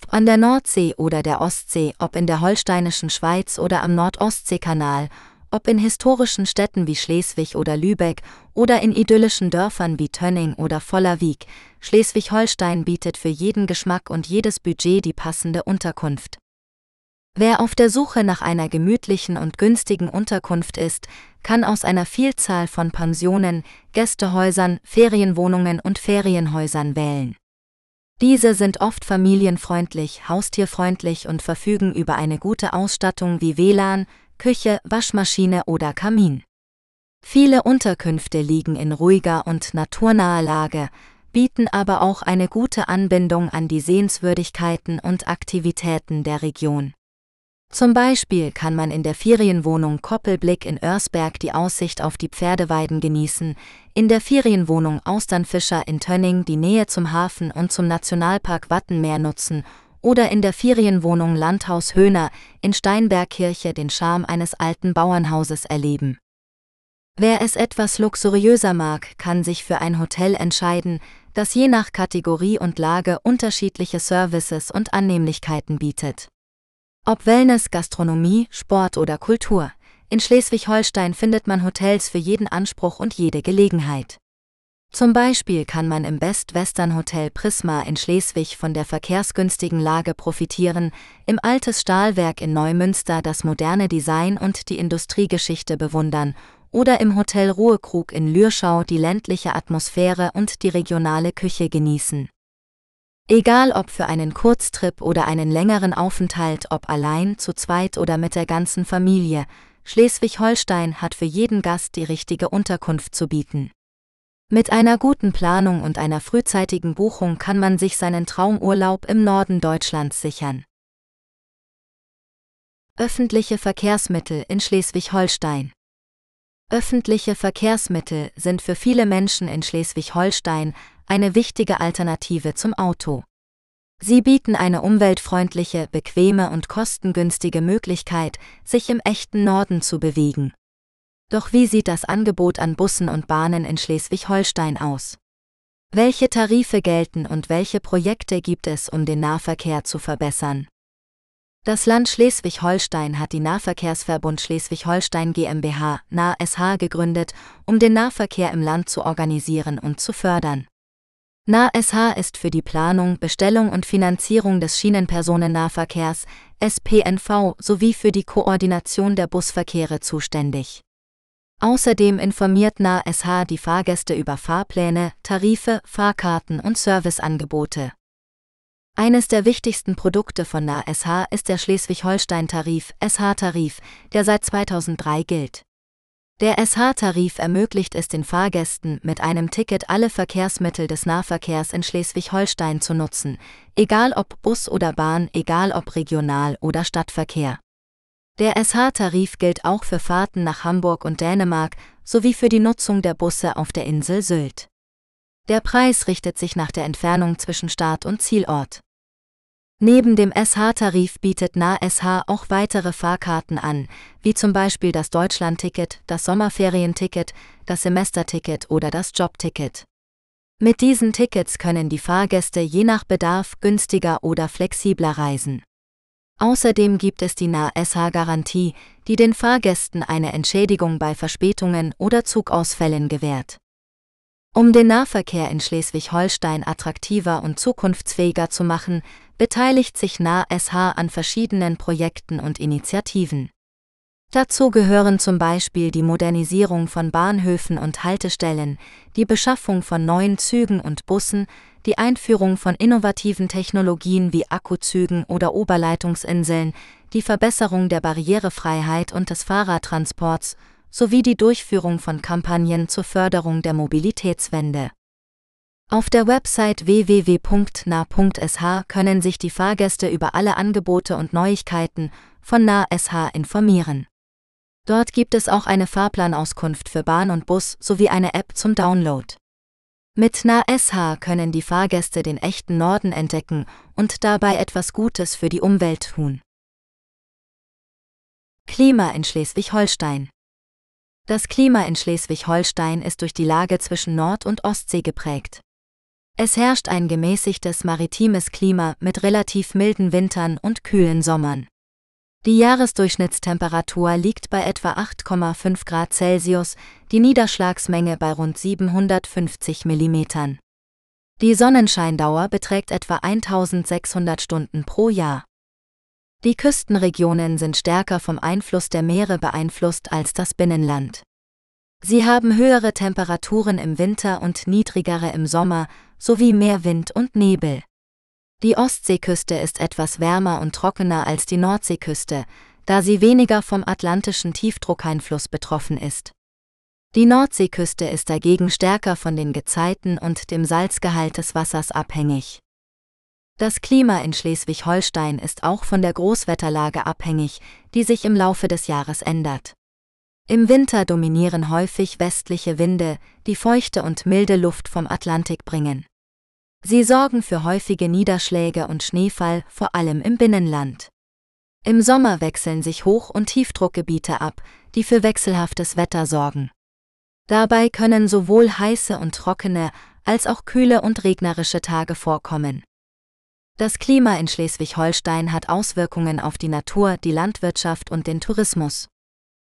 An der Nordsee oder der Ostsee, ob in der holsteinischen Schweiz oder am Nordostseekanal, ob in historischen Städten wie Schleswig oder Lübeck oder in idyllischen Dörfern wie Tönning oder Vollerwieg, Schleswig-Holstein bietet für jeden Geschmack und jedes Budget die passende Unterkunft. Wer auf der Suche nach einer gemütlichen und günstigen Unterkunft ist, kann aus einer Vielzahl von Pensionen, Gästehäusern, Ferienwohnungen und Ferienhäusern wählen. Diese sind oft familienfreundlich, haustierfreundlich und verfügen über eine gute Ausstattung wie WLAN, Küche, Waschmaschine oder Kamin. Viele Unterkünfte liegen in ruhiger und naturnaher Lage, bieten aber auch eine gute Anbindung an die Sehenswürdigkeiten und Aktivitäten der Region. Zum Beispiel kann man in der Ferienwohnung Koppelblick in Örsberg die Aussicht auf die Pferdeweiden genießen, in der Ferienwohnung Austernfischer in Tönning die Nähe zum Hafen und zum Nationalpark Wattenmeer nutzen oder in der Ferienwohnung Landhaus Höhner in Steinbergkirche den Charme eines alten Bauernhauses erleben. Wer es etwas luxuriöser mag, kann sich für ein Hotel entscheiden, das je nach Kategorie und Lage unterschiedliche Services und Annehmlichkeiten bietet. Ob Wellness, Gastronomie, Sport oder Kultur, in Schleswig-Holstein findet man Hotels für jeden Anspruch und jede Gelegenheit. Zum Beispiel kann man im Best Western Hotel Prisma in Schleswig von der verkehrsgünstigen Lage profitieren, im Altes Stahlwerk in Neumünster das moderne Design und die Industriegeschichte bewundern oder im Hotel Ruhekrug in Lürschau die ländliche Atmosphäre und die regionale Küche genießen. Egal ob für einen Kurztrip oder einen längeren Aufenthalt, ob allein, zu zweit oder mit der ganzen Familie, Schleswig-Holstein hat für jeden Gast die richtige Unterkunft zu bieten. Mit einer guten Planung und einer frühzeitigen Buchung kann man sich seinen Traumurlaub im Norden Deutschlands sichern. Öffentliche Verkehrsmittel in Schleswig-Holstein Öffentliche Verkehrsmittel sind für viele Menschen in Schleswig-Holstein eine wichtige Alternative zum Auto. Sie bieten eine umweltfreundliche, bequeme und kostengünstige Möglichkeit, sich im echten Norden zu bewegen. Doch wie sieht das Angebot an Bussen und Bahnen in Schleswig-Holstein aus? Welche Tarife gelten und welche Projekte gibt es, um den Nahverkehr zu verbessern? Das Land Schleswig-Holstein hat die Nahverkehrsverbund Schleswig-Holstein GmbH, NAH gegründet, um den Nahverkehr im Land zu organisieren und zu fördern. NAH ist für die Planung, Bestellung und Finanzierung des Schienenpersonennahverkehrs, SPNV, sowie für die Koordination der Busverkehre zuständig. Außerdem informiert NAH die Fahrgäste über Fahrpläne, Tarife, Fahrkarten und Serviceangebote. Eines der wichtigsten Produkte von NASH ist der Schleswig-Holstein-Tarif, SH-Tarif, der seit 2003 gilt. Der SH-Tarif ermöglicht es den Fahrgästen, mit einem Ticket alle Verkehrsmittel des Nahverkehrs in Schleswig-Holstein zu nutzen, egal ob Bus oder Bahn, egal ob Regional- oder Stadtverkehr. Der SH-Tarif gilt auch für Fahrten nach Hamburg und Dänemark sowie für die Nutzung der Busse auf der Insel Sylt. Der Preis richtet sich nach der Entfernung zwischen Start und Zielort. Neben dem SH-Tarif bietet NAH auch weitere Fahrkarten an, wie zum Beispiel das Deutschlandticket, das Sommerferienticket, das Semesterticket oder das Jobticket. Mit diesen Tickets können die Fahrgäste je nach Bedarf günstiger oder flexibler reisen. Außerdem gibt es die NAH-Garantie, die den Fahrgästen eine Entschädigung bei Verspätungen oder Zugausfällen gewährt. Um den Nahverkehr in Schleswig-Holstein attraktiver und zukunftsfähiger zu machen, beteiligt sich NAH an verschiedenen Projekten und Initiativen. Dazu gehören zum Beispiel die Modernisierung von Bahnhöfen und Haltestellen, die Beschaffung von neuen Zügen und Bussen, die Einführung von innovativen Technologien wie Akkuzügen oder Oberleitungsinseln, die Verbesserung der Barrierefreiheit und des Fahrradtransports sowie die Durchführung von Kampagnen zur Förderung der Mobilitätswende. Auf der Website www.nah.sh können sich die Fahrgäste über alle Angebote und Neuigkeiten von NAH informieren. Dort gibt es auch eine Fahrplanauskunft für Bahn und Bus sowie eine App zum Download. Mit NAH können die Fahrgäste den echten Norden entdecken und dabei etwas Gutes für die Umwelt tun. Klima in Schleswig-Holstein Das Klima in Schleswig-Holstein ist durch die Lage zwischen Nord- und Ostsee geprägt. Es herrscht ein gemäßigtes maritimes Klima mit relativ milden Wintern und kühlen Sommern. Die Jahresdurchschnittstemperatur liegt bei etwa 8,5 Grad Celsius, die Niederschlagsmenge bei rund 750 Millimetern. Die Sonnenscheindauer beträgt etwa 1600 Stunden pro Jahr. Die Küstenregionen sind stärker vom Einfluss der Meere beeinflusst als das Binnenland. Sie haben höhere Temperaturen im Winter und niedrigere im Sommer, sowie mehr Wind und Nebel. Die Ostseeküste ist etwas wärmer und trockener als die Nordseeküste, da sie weniger vom atlantischen Tiefdruckeinfluss betroffen ist. Die Nordseeküste ist dagegen stärker von den Gezeiten und dem Salzgehalt des Wassers abhängig. Das Klima in Schleswig-Holstein ist auch von der Großwetterlage abhängig, die sich im Laufe des Jahres ändert. Im Winter dominieren häufig westliche Winde, die feuchte und milde Luft vom Atlantik bringen. Sie sorgen für häufige Niederschläge und Schneefall, vor allem im Binnenland. Im Sommer wechseln sich Hoch- und Tiefdruckgebiete ab, die für wechselhaftes Wetter sorgen. Dabei können sowohl heiße und trockene als auch kühle und regnerische Tage vorkommen. Das Klima in Schleswig-Holstein hat Auswirkungen auf die Natur, die Landwirtschaft und den Tourismus.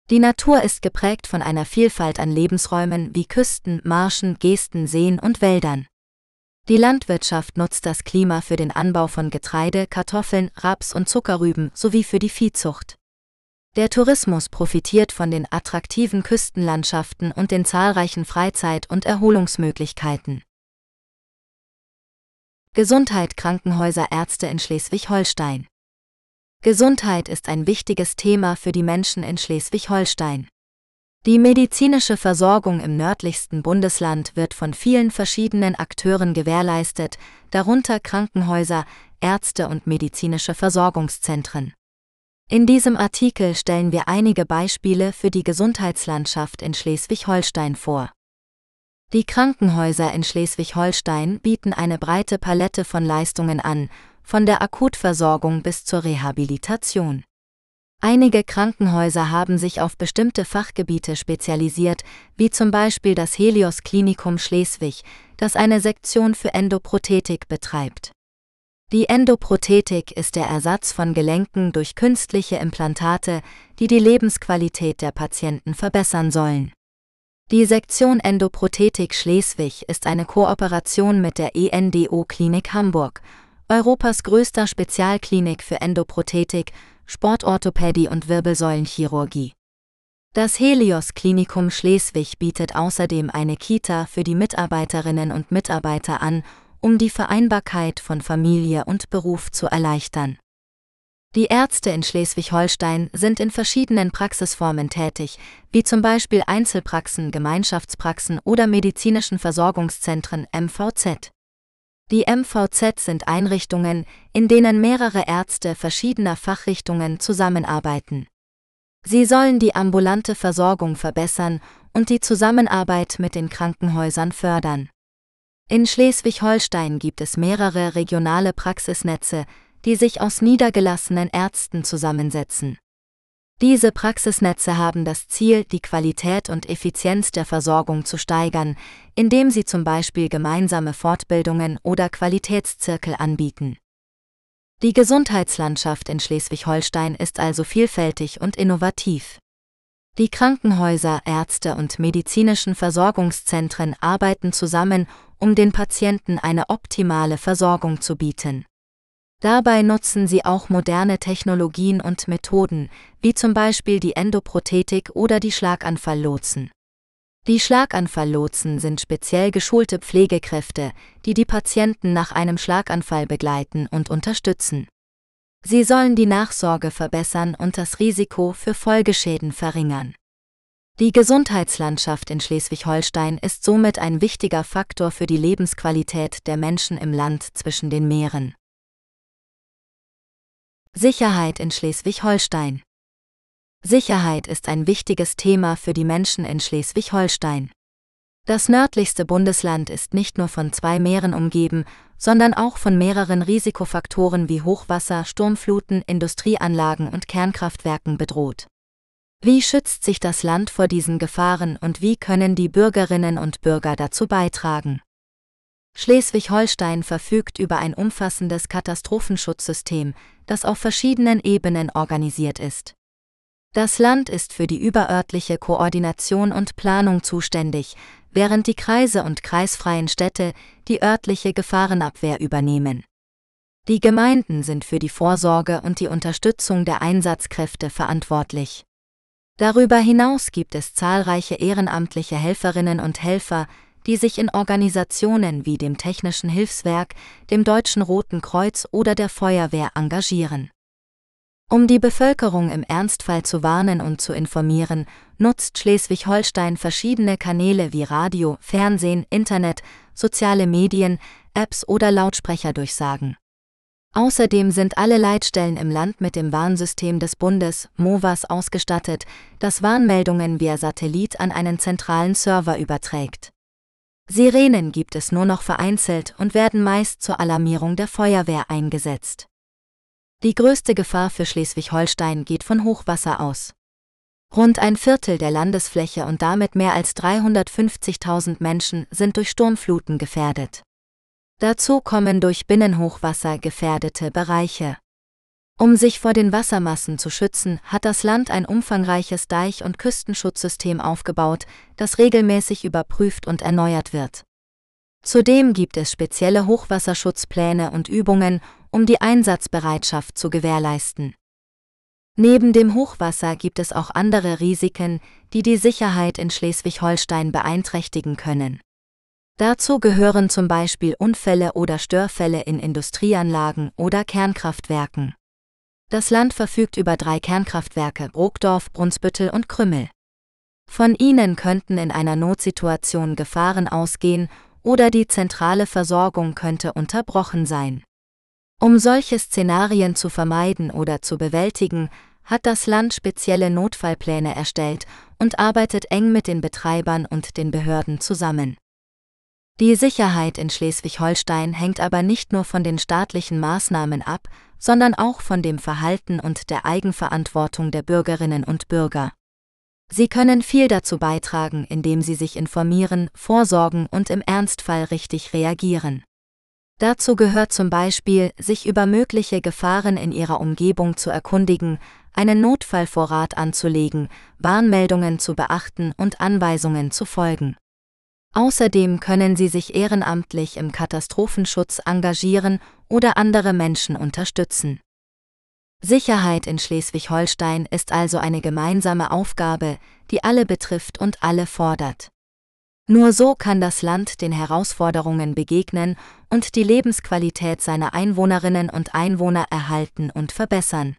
Die Natur ist geprägt von einer Vielfalt an Lebensräumen wie Küsten, Marschen, Gesten, Seen und Wäldern. Die Landwirtschaft nutzt das Klima für den Anbau von Getreide, Kartoffeln, Raps und Zuckerrüben sowie für die Viehzucht. Der Tourismus profitiert von den attraktiven Küstenlandschaften und den zahlreichen Freizeit- und Erholungsmöglichkeiten. Gesundheit Krankenhäuser Ärzte in Schleswig-Holstein. Gesundheit ist ein wichtiges Thema für die Menschen in Schleswig-Holstein. Die medizinische Versorgung im nördlichsten Bundesland wird von vielen verschiedenen Akteuren gewährleistet, darunter Krankenhäuser, Ärzte und medizinische Versorgungszentren. In diesem Artikel stellen wir einige Beispiele für die Gesundheitslandschaft in Schleswig-Holstein vor. Die Krankenhäuser in Schleswig-Holstein bieten eine breite Palette von Leistungen an, von der Akutversorgung bis zur Rehabilitation. Einige Krankenhäuser haben sich auf bestimmte Fachgebiete spezialisiert, wie zum Beispiel das Helios Klinikum Schleswig, das eine Sektion für Endoprothetik betreibt. Die Endoprothetik ist der Ersatz von Gelenken durch künstliche Implantate, die die Lebensqualität der Patienten verbessern sollen. Die Sektion Endoprothetik Schleswig ist eine Kooperation mit der ENDO Klinik Hamburg, Europas größter Spezialklinik für Endoprothetik, Sportorthopädie und Wirbelsäulenchirurgie. Das Helios Klinikum Schleswig bietet außerdem eine Kita für die Mitarbeiterinnen und Mitarbeiter an, um die Vereinbarkeit von Familie und Beruf zu erleichtern. Die Ärzte in Schleswig-Holstein sind in verschiedenen Praxisformen tätig, wie zum Beispiel Einzelpraxen, Gemeinschaftspraxen oder medizinischen Versorgungszentren MVZ. Die MVZ sind Einrichtungen, in denen mehrere Ärzte verschiedener Fachrichtungen zusammenarbeiten. Sie sollen die ambulante Versorgung verbessern und die Zusammenarbeit mit den Krankenhäusern fördern. In Schleswig-Holstein gibt es mehrere regionale Praxisnetze, die sich aus niedergelassenen Ärzten zusammensetzen. Diese Praxisnetze haben das Ziel, die Qualität und Effizienz der Versorgung zu steigern, indem sie zum Beispiel gemeinsame Fortbildungen oder Qualitätszirkel anbieten. Die Gesundheitslandschaft in Schleswig-Holstein ist also vielfältig und innovativ. Die Krankenhäuser, Ärzte und medizinischen Versorgungszentren arbeiten zusammen, um den Patienten eine optimale Versorgung zu bieten. Dabei nutzen sie auch moderne Technologien und Methoden, wie zum Beispiel die Endoprothetik oder die Schlaganfalllotsen. Die Schlaganfalllotsen sind speziell geschulte Pflegekräfte, die die Patienten nach einem Schlaganfall begleiten und unterstützen. Sie sollen die Nachsorge verbessern und das Risiko für Folgeschäden verringern. Die Gesundheitslandschaft in Schleswig-Holstein ist somit ein wichtiger Faktor für die Lebensqualität der Menschen im Land zwischen den Meeren. Sicherheit in Schleswig-Holstein. Sicherheit ist ein wichtiges Thema für die Menschen in Schleswig-Holstein. Das nördlichste Bundesland ist nicht nur von zwei Meeren umgeben, sondern auch von mehreren Risikofaktoren wie Hochwasser, Sturmfluten, Industrieanlagen und Kernkraftwerken bedroht. Wie schützt sich das Land vor diesen Gefahren und wie können die Bürgerinnen und Bürger dazu beitragen? Schleswig-Holstein verfügt über ein umfassendes Katastrophenschutzsystem, das auf verschiedenen Ebenen organisiert ist. Das Land ist für die überörtliche Koordination und Planung zuständig, während die Kreise und kreisfreien Städte die örtliche Gefahrenabwehr übernehmen. Die Gemeinden sind für die Vorsorge und die Unterstützung der Einsatzkräfte verantwortlich. Darüber hinaus gibt es zahlreiche ehrenamtliche Helferinnen und Helfer, die sich in Organisationen wie dem Technischen Hilfswerk, dem Deutschen Roten Kreuz oder der Feuerwehr engagieren. Um die Bevölkerung im Ernstfall zu warnen und zu informieren, nutzt Schleswig-Holstein verschiedene Kanäle wie Radio, Fernsehen, Internet, soziale Medien, Apps oder Lautsprecherdurchsagen. Außerdem sind alle Leitstellen im Land mit dem Warnsystem des Bundes, MOVAS, ausgestattet, das Warnmeldungen via Satellit an einen zentralen Server überträgt. Sirenen gibt es nur noch vereinzelt und werden meist zur Alarmierung der Feuerwehr eingesetzt. Die größte Gefahr für Schleswig-Holstein geht von Hochwasser aus. Rund ein Viertel der Landesfläche und damit mehr als 350.000 Menschen sind durch Sturmfluten gefährdet. Dazu kommen durch Binnenhochwasser gefährdete Bereiche. Um sich vor den Wassermassen zu schützen, hat das Land ein umfangreiches Deich- und Küstenschutzsystem aufgebaut, das regelmäßig überprüft und erneuert wird. Zudem gibt es spezielle Hochwasserschutzpläne und Übungen, um die Einsatzbereitschaft zu gewährleisten. Neben dem Hochwasser gibt es auch andere Risiken, die die Sicherheit in Schleswig-Holstein beeinträchtigen können. Dazu gehören zum Beispiel Unfälle oder Störfälle in Industrieanlagen oder Kernkraftwerken. Das Land verfügt über drei Kernkraftwerke Brokdorf, Brunsbüttel und Krümmel. Von ihnen könnten in einer Notsituation Gefahren ausgehen oder die zentrale Versorgung könnte unterbrochen sein. Um solche Szenarien zu vermeiden oder zu bewältigen, hat das Land spezielle Notfallpläne erstellt und arbeitet eng mit den Betreibern und den Behörden zusammen. Die Sicherheit in Schleswig-Holstein hängt aber nicht nur von den staatlichen Maßnahmen ab, sondern auch von dem Verhalten und der Eigenverantwortung der Bürgerinnen und Bürger. Sie können viel dazu beitragen, indem sie sich informieren, vorsorgen und im Ernstfall richtig reagieren. Dazu gehört zum Beispiel, sich über mögliche Gefahren in ihrer Umgebung zu erkundigen, einen Notfallvorrat anzulegen, Warnmeldungen zu beachten und Anweisungen zu folgen. Außerdem können Sie sich ehrenamtlich im Katastrophenschutz engagieren oder andere Menschen unterstützen. Sicherheit in Schleswig-Holstein ist also eine gemeinsame Aufgabe, die alle betrifft und alle fordert. Nur so kann das Land den Herausforderungen begegnen und die Lebensqualität seiner Einwohnerinnen und Einwohner erhalten und verbessern.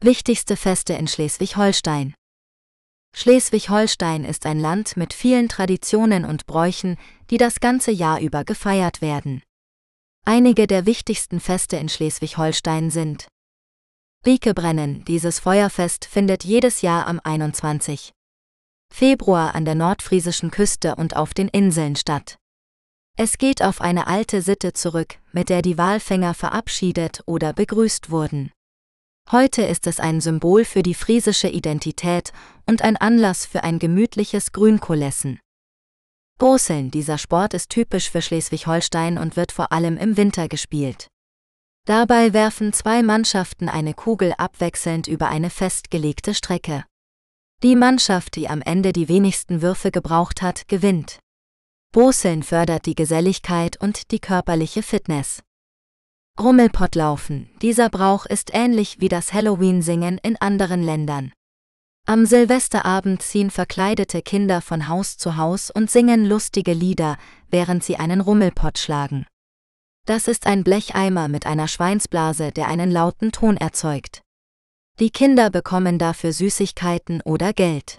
Wichtigste Feste in Schleswig-Holstein Schleswig-Holstein ist ein Land mit vielen Traditionen und Bräuchen, die das ganze Jahr über gefeiert werden. Einige der wichtigsten Feste in Schleswig-Holstein sind Riekebrennen, dieses Feuerfest findet jedes Jahr am 21. Februar an der nordfriesischen Küste und auf den Inseln statt. Es geht auf eine alte Sitte zurück, mit der die Walfänger verabschiedet oder begrüßt wurden. Heute ist es ein Symbol für die friesische Identität und ein Anlass für ein gemütliches Grünkolessen. Boseln, dieser Sport ist typisch für Schleswig-Holstein und wird vor allem im Winter gespielt. Dabei werfen zwei Mannschaften eine Kugel abwechselnd über eine festgelegte Strecke. Die Mannschaft, die am Ende die wenigsten Würfe gebraucht hat, gewinnt. Boseln fördert die Geselligkeit und die körperliche Fitness. Rummelpottlaufen. Dieser Brauch ist ähnlich wie das Halloween-Singen in anderen Ländern. Am Silvesterabend ziehen verkleidete Kinder von Haus zu Haus und singen lustige Lieder, während sie einen Rummelpott schlagen. Das ist ein Blecheimer mit einer Schweinsblase, der einen lauten Ton erzeugt. Die Kinder bekommen dafür Süßigkeiten oder Geld.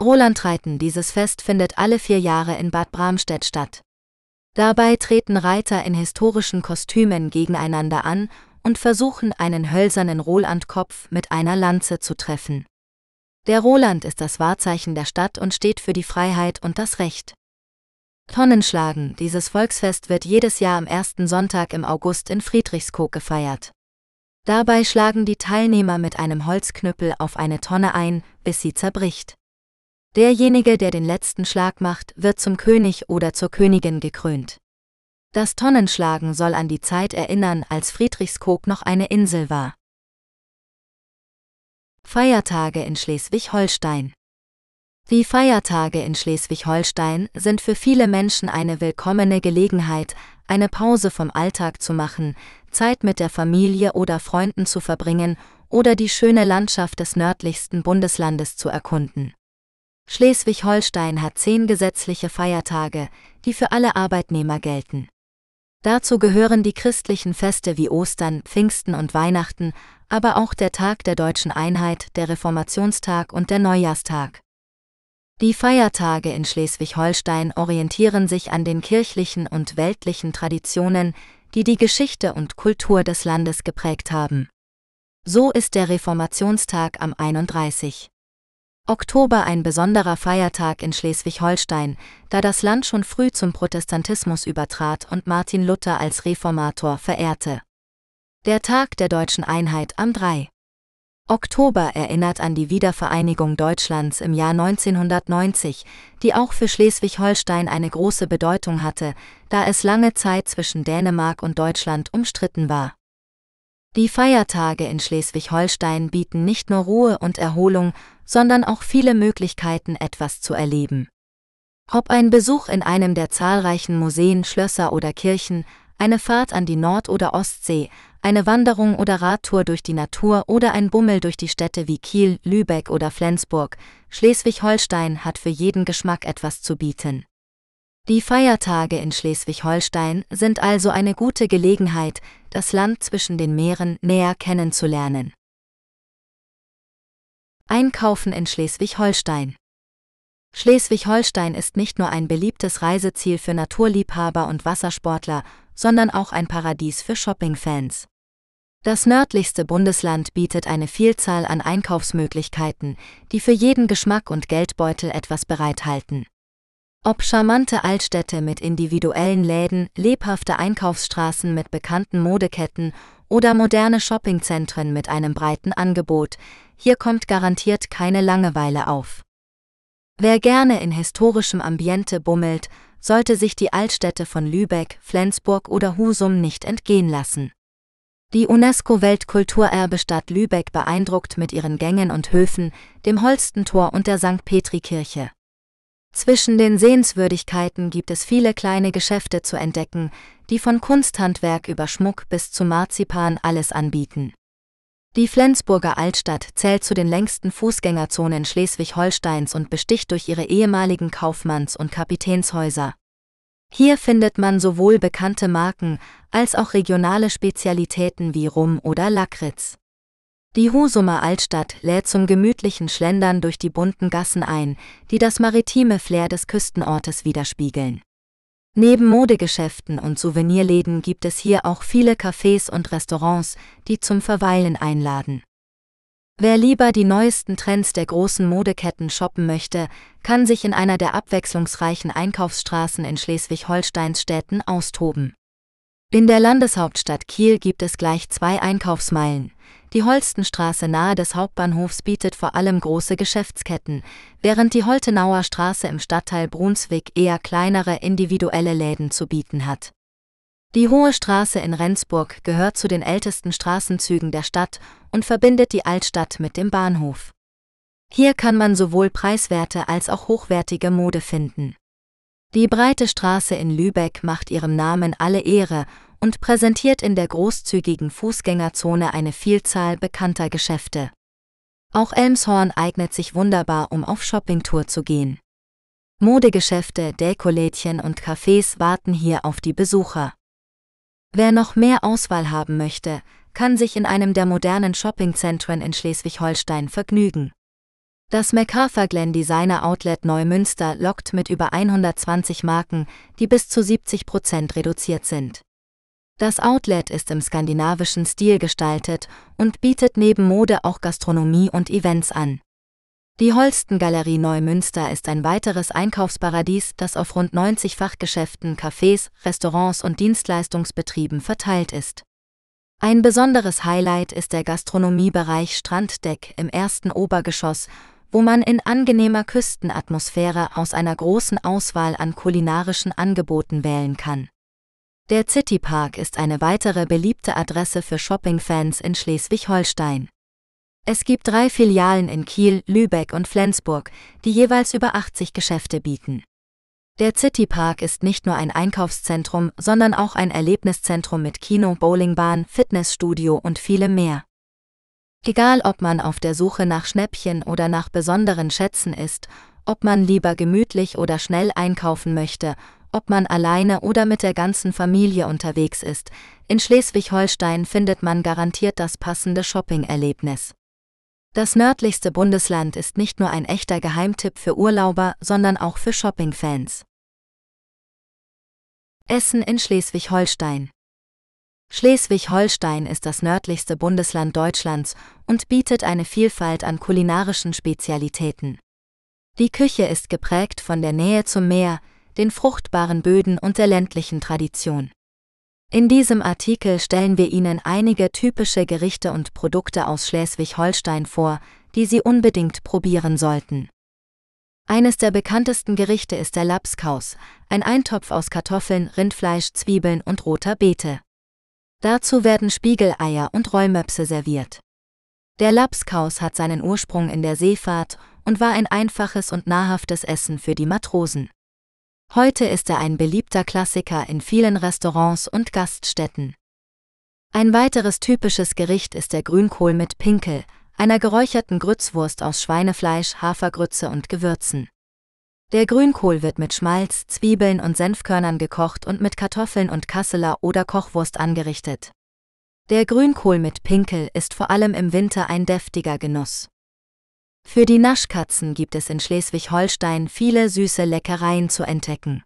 Rolandreiten, dieses Fest findet alle vier Jahre in Bad Bramstedt statt. Dabei treten Reiter in historischen Kostümen gegeneinander an und versuchen einen hölzernen Rolandkopf mit einer Lanze zu treffen. Der Roland ist das Wahrzeichen der Stadt und steht für die Freiheit und das Recht. Tonnenschlagen, dieses Volksfest wird jedes Jahr am ersten Sonntag im August in Friedrichskoog gefeiert. Dabei schlagen die Teilnehmer mit einem Holzknüppel auf eine Tonne ein, bis sie zerbricht. Derjenige, der den letzten Schlag macht, wird zum König oder zur Königin gekrönt. Das Tonnenschlagen soll an die Zeit erinnern, als Friedrichskoog noch eine Insel war. Feiertage in Schleswig-Holstein Die Feiertage in Schleswig-Holstein sind für viele Menschen eine willkommene Gelegenheit, eine Pause vom Alltag zu machen, Zeit mit der Familie oder Freunden zu verbringen oder die schöne Landschaft des nördlichsten Bundeslandes zu erkunden. Schleswig-Holstein hat zehn gesetzliche Feiertage, die für alle Arbeitnehmer gelten. Dazu gehören die christlichen Feste wie Ostern, Pfingsten und Weihnachten, aber auch der Tag der deutschen Einheit, der Reformationstag und der Neujahrstag. Die Feiertage in Schleswig-Holstein orientieren sich an den kirchlichen und weltlichen Traditionen, die die Geschichte und Kultur des Landes geprägt haben. So ist der Reformationstag am 31. Oktober ein besonderer Feiertag in Schleswig-Holstein, da das Land schon früh zum Protestantismus übertrat und Martin Luther als Reformator verehrte. Der Tag der deutschen Einheit am 3. Oktober erinnert an die Wiedervereinigung Deutschlands im Jahr 1990, die auch für Schleswig-Holstein eine große Bedeutung hatte, da es lange Zeit zwischen Dänemark und Deutschland umstritten war. Die Feiertage in Schleswig-Holstein bieten nicht nur Ruhe und Erholung, sondern auch viele Möglichkeiten, etwas zu erleben. Ob ein Besuch in einem der zahlreichen Museen, Schlösser oder Kirchen, eine Fahrt an die Nord- oder Ostsee, eine Wanderung oder Radtour durch die Natur oder ein Bummel durch die Städte wie Kiel, Lübeck oder Flensburg, Schleswig-Holstein hat für jeden Geschmack etwas zu bieten. Die Feiertage in Schleswig-Holstein sind also eine gute Gelegenheit, das Land zwischen den Meeren näher kennenzulernen. Einkaufen in Schleswig-Holstein Schleswig-Holstein ist nicht nur ein beliebtes Reiseziel für Naturliebhaber und Wassersportler, sondern auch ein Paradies für Shoppingfans. Das nördlichste Bundesland bietet eine Vielzahl an Einkaufsmöglichkeiten, die für jeden Geschmack und Geldbeutel etwas bereithalten. Ob charmante Altstädte mit individuellen Läden, lebhafte Einkaufsstraßen mit bekannten Modeketten oder moderne Shoppingzentren mit einem breiten Angebot, hier kommt garantiert keine Langeweile auf. Wer gerne in historischem Ambiente bummelt, sollte sich die Altstädte von Lübeck, Flensburg oder Husum nicht entgehen lassen. Die UNESCO-Weltkulturerbestadt Lübeck beeindruckt mit ihren Gängen und Höfen, dem Holstentor und der St. Petri-Kirche. Zwischen den Sehenswürdigkeiten gibt es viele kleine Geschäfte zu entdecken, die von Kunsthandwerk über Schmuck bis zu Marzipan alles anbieten. Die Flensburger Altstadt zählt zu den längsten Fußgängerzonen Schleswig-Holsteins und besticht durch ihre ehemaligen Kaufmanns- und Kapitänshäuser. Hier findet man sowohl bekannte Marken als auch regionale Spezialitäten wie Rum oder Lakritz. Die Husumer Altstadt lädt zum gemütlichen Schlendern durch die bunten Gassen ein, die das maritime Flair des Küstenortes widerspiegeln. Neben Modegeschäften und Souvenirläden gibt es hier auch viele Cafés und Restaurants, die zum Verweilen einladen. Wer lieber die neuesten Trends der großen Modeketten shoppen möchte, kann sich in einer der abwechslungsreichen Einkaufsstraßen in Schleswig-Holsteins Städten austoben. In der Landeshauptstadt Kiel gibt es gleich zwei Einkaufsmeilen. Die Holstenstraße nahe des Hauptbahnhofs bietet vor allem große Geschäftsketten, während die Holtenauer Straße im Stadtteil Brunswick eher kleinere individuelle Läden zu bieten hat. Die Hohe Straße in Rendsburg gehört zu den ältesten Straßenzügen der Stadt und verbindet die Altstadt mit dem Bahnhof. Hier kann man sowohl preiswerte als auch hochwertige Mode finden. Die breite Straße in Lübeck macht ihrem Namen alle Ehre und präsentiert in der großzügigen Fußgängerzone eine Vielzahl bekannter Geschäfte. Auch Elmshorn eignet sich wunderbar, um auf Shoppingtour zu gehen. Modegeschäfte, Dekolädchen und Cafés warten hier auf die Besucher. Wer noch mehr Auswahl haben möchte, kann sich in einem der modernen Shoppingzentren in Schleswig-Holstein vergnügen. Das MacArthur Glen Designer Outlet Neumünster lockt mit über 120 Marken, die bis zu 70 Prozent reduziert sind. Das Outlet ist im skandinavischen Stil gestaltet und bietet neben Mode auch Gastronomie und Events an. Die Holsten-Galerie Neumünster ist ein weiteres Einkaufsparadies, das auf rund 90 Fachgeschäften, Cafés, Restaurants und Dienstleistungsbetrieben verteilt ist. Ein besonderes Highlight ist der Gastronomiebereich Stranddeck im ersten Obergeschoss, wo man in angenehmer Küstenatmosphäre aus einer großen Auswahl an kulinarischen Angeboten wählen kann. Der Citypark ist eine weitere beliebte Adresse für Shoppingfans in Schleswig-Holstein. Es gibt drei Filialen in Kiel, Lübeck und Flensburg, die jeweils über 80 Geschäfte bieten. Der Citypark ist nicht nur ein Einkaufszentrum, sondern auch ein Erlebniszentrum mit Kino, Bowlingbahn, Fitnessstudio und vielem mehr. Egal ob man auf der Suche nach Schnäppchen oder nach besonderen Schätzen ist, ob man lieber gemütlich oder schnell einkaufen möchte ob man alleine oder mit der ganzen Familie unterwegs ist, in Schleswig-Holstein findet man garantiert das passende Shopping-Erlebnis. Das nördlichste Bundesland ist nicht nur ein echter Geheimtipp für Urlauber, sondern auch für Shopping-Fans. Essen in Schleswig-Holstein Schleswig-Holstein ist das nördlichste Bundesland Deutschlands und bietet eine Vielfalt an kulinarischen Spezialitäten. Die Küche ist geprägt von der Nähe zum Meer, den fruchtbaren Böden und der ländlichen Tradition. In diesem Artikel stellen wir Ihnen einige typische Gerichte und Produkte aus Schleswig-Holstein vor, die Sie unbedingt probieren sollten. Eines der bekanntesten Gerichte ist der Lapskaus, ein Eintopf aus Kartoffeln, Rindfleisch, Zwiebeln und roter Beete. Dazu werden Spiegeleier und Rollmöpse serviert. Der Lapskaus hat seinen Ursprung in der Seefahrt und war ein einfaches und nahrhaftes Essen für die Matrosen. Heute ist er ein beliebter Klassiker in vielen Restaurants und Gaststätten. Ein weiteres typisches Gericht ist der Grünkohl mit Pinkel, einer geräucherten Grützwurst aus Schweinefleisch, Hafergrütze und Gewürzen. Der Grünkohl wird mit Schmalz, Zwiebeln und Senfkörnern gekocht und mit Kartoffeln und Kasseler oder Kochwurst angerichtet. Der Grünkohl mit Pinkel ist vor allem im Winter ein deftiger Genuss. Für die Naschkatzen gibt es in Schleswig-Holstein viele süße Leckereien zu entdecken.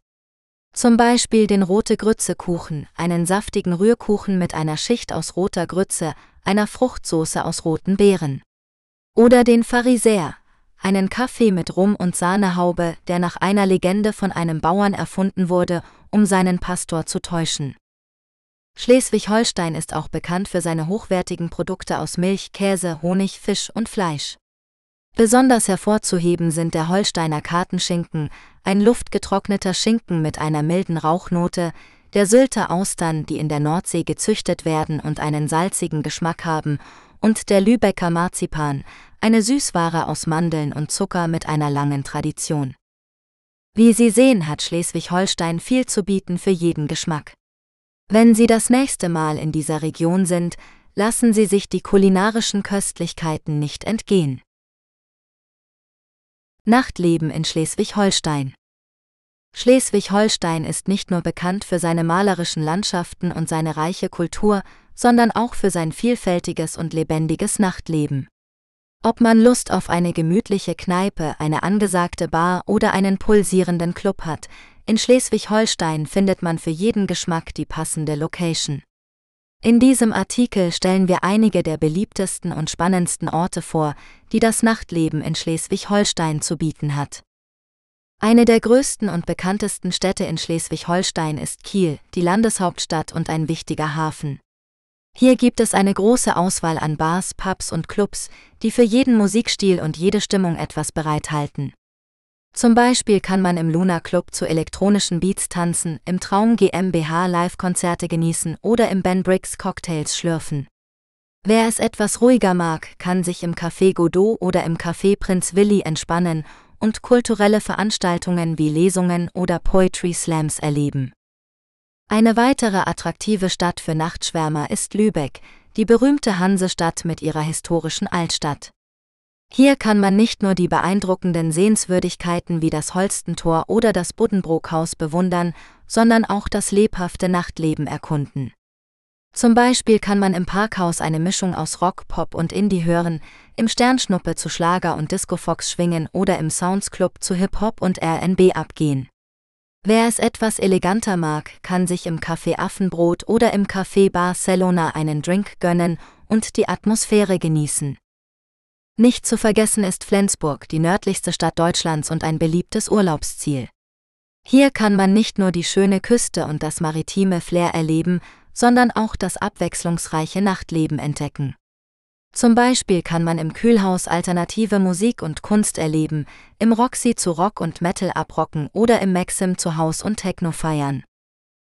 Zum Beispiel den rote Grütze-Kuchen, einen saftigen Rührkuchen mit einer Schicht aus roter Grütze, einer Fruchtsoße aus roten Beeren. Oder den Pharisäer, einen Kaffee mit Rum und Sahnehaube, der nach einer Legende von einem Bauern erfunden wurde, um seinen Pastor zu täuschen. Schleswig-Holstein ist auch bekannt für seine hochwertigen Produkte aus Milch, Käse, Honig, Fisch und Fleisch. Besonders hervorzuheben sind der Holsteiner Kartenschinken, ein luftgetrockneter Schinken mit einer milden Rauchnote, der Sylter Austern, die in der Nordsee gezüchtet werden und einen salzigen Geschmack haben, und der Lübecker Marzipan, eine Süßware aus Mandeln und Zucker mit einer langen Tradition. Wie Sie sehen, hat Schleswig-Holstein viel zu bieten für jeden Geschmack. Wenn Sie das nächste Mal in dieser Region sind, lassen Sie sich die kulinarischen Köstlichkeiten nicht entgehen. Nachtleben in Schleswig-Holstein. Schleswig-Holstein ist nicht nur bekannt für seine malerischen Landschaften und seine reiche Kultur, sondern auch für sein vielfältiges und lebendiges Nachtleben. Ob man Lust auf eine gemütliche Kneipe, eine angesagte Bar oder einen pulsierenden Club hat, in Schleswig-Holstein findet man für jeden Geschmack die passende Location. In diesem Artikel stellen wir einige der beliebtesten und spannendsten Orte vor, die das Nachtleben in Schleswig-Holstein zu bieten hat. Eine der größten und bekanntesten Städte in Schleswig-Holstein ist Kiel, die Landeshauptstadt und ein wichtiger Hafen. Hier gibt es eine große Auswahl an Bars, Pubs und Clubs, die für jeden Musikstil und jede Stimmung etwas bereithalten. Zum Beispiel kann man im Luna Club zu elektronischen Beats tanzen, im Traum GmbH Live-Konzerte genießen oder im Ben Briggs Cocktails schlürfen. Wer es etwas ruhiger mag, kann sich im Café Godot oder im Café Prinz Willi entspannen und kulturelle Veranstaltungen wie Lesungen oder Poetry Slams erleben. Eine weitere attraktive Stadt für Nachtschwärmer ist Lübeck, die berühmte Hansestadt mit ihrer historischen Altstadt. Hier kann man nicht nur die beeindruckenden Sehenswürdigkeiten wie das Holstentor oder das Buddenbrookhaus bewundern, sondern auch das lebhafte Nachtleben erkunden. Zum Beispiel kann man im Parkhaus eine Mischung aus Rock, Pop und Indie hören, im Sternschnuppe zu Schlager und Discofox schwingen oder im Sounds Club zu Hip-Hop und R&B abgehen. Wer es etwas eleganter mag, kann sich im Café Affenbrot oder im Café Barcelona einen Drink gönnen und die Atmosphäre genießen. Nicht zu vergessen ist Flensburg, die nördlichste Stadt Deutschlands und ein beliebtes Urlaubsziel. Hier kann man nicht nur die schöne Küste und das maritime Flair erleben, sondern auch das abwechslungsreiche Nachtleben entdecken. Zum Beispiel kann man im Kühlhaus alternative Musik und Kunst erleben, im Roxy zu Rock und Metal abrocken oder im Maxim zu Haus und Techno feiern.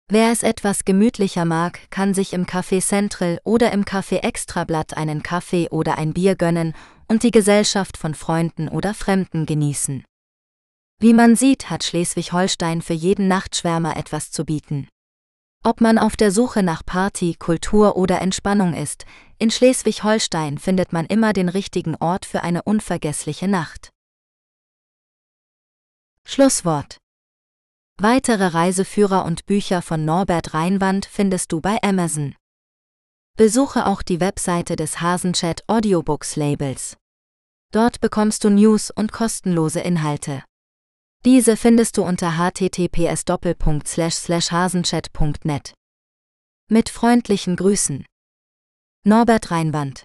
Wer es etwas gemütlicher mag, kann sich im Café Central oder im Café Extrablatt einen Kaffee oder ein Bier gönnen und die Gesellschaft von Freunden oder Fremden genießen. Wie man sieht, hat Schleswig-Holstein für jeden Nachtschwärmer etwas zu bieten. Ob man auf der Suche nach Party, Kultur oder Entspannung ist, in Schleswig-Holstein findet man immer den richtigen Ort für eine unvergessliche Nacht. Schlusswort Weitere Reiseführer und Bücher von Norbert Reinwand findest du bei Amazon. Besuche auch die Webseite des Hasenchat Audiobooks Labels. Dort bekommst du News und kostenlose Inhalte. Diese findest du unter https hasenchat.net. Mit freundlichen Grüßen. Norbert Reinwand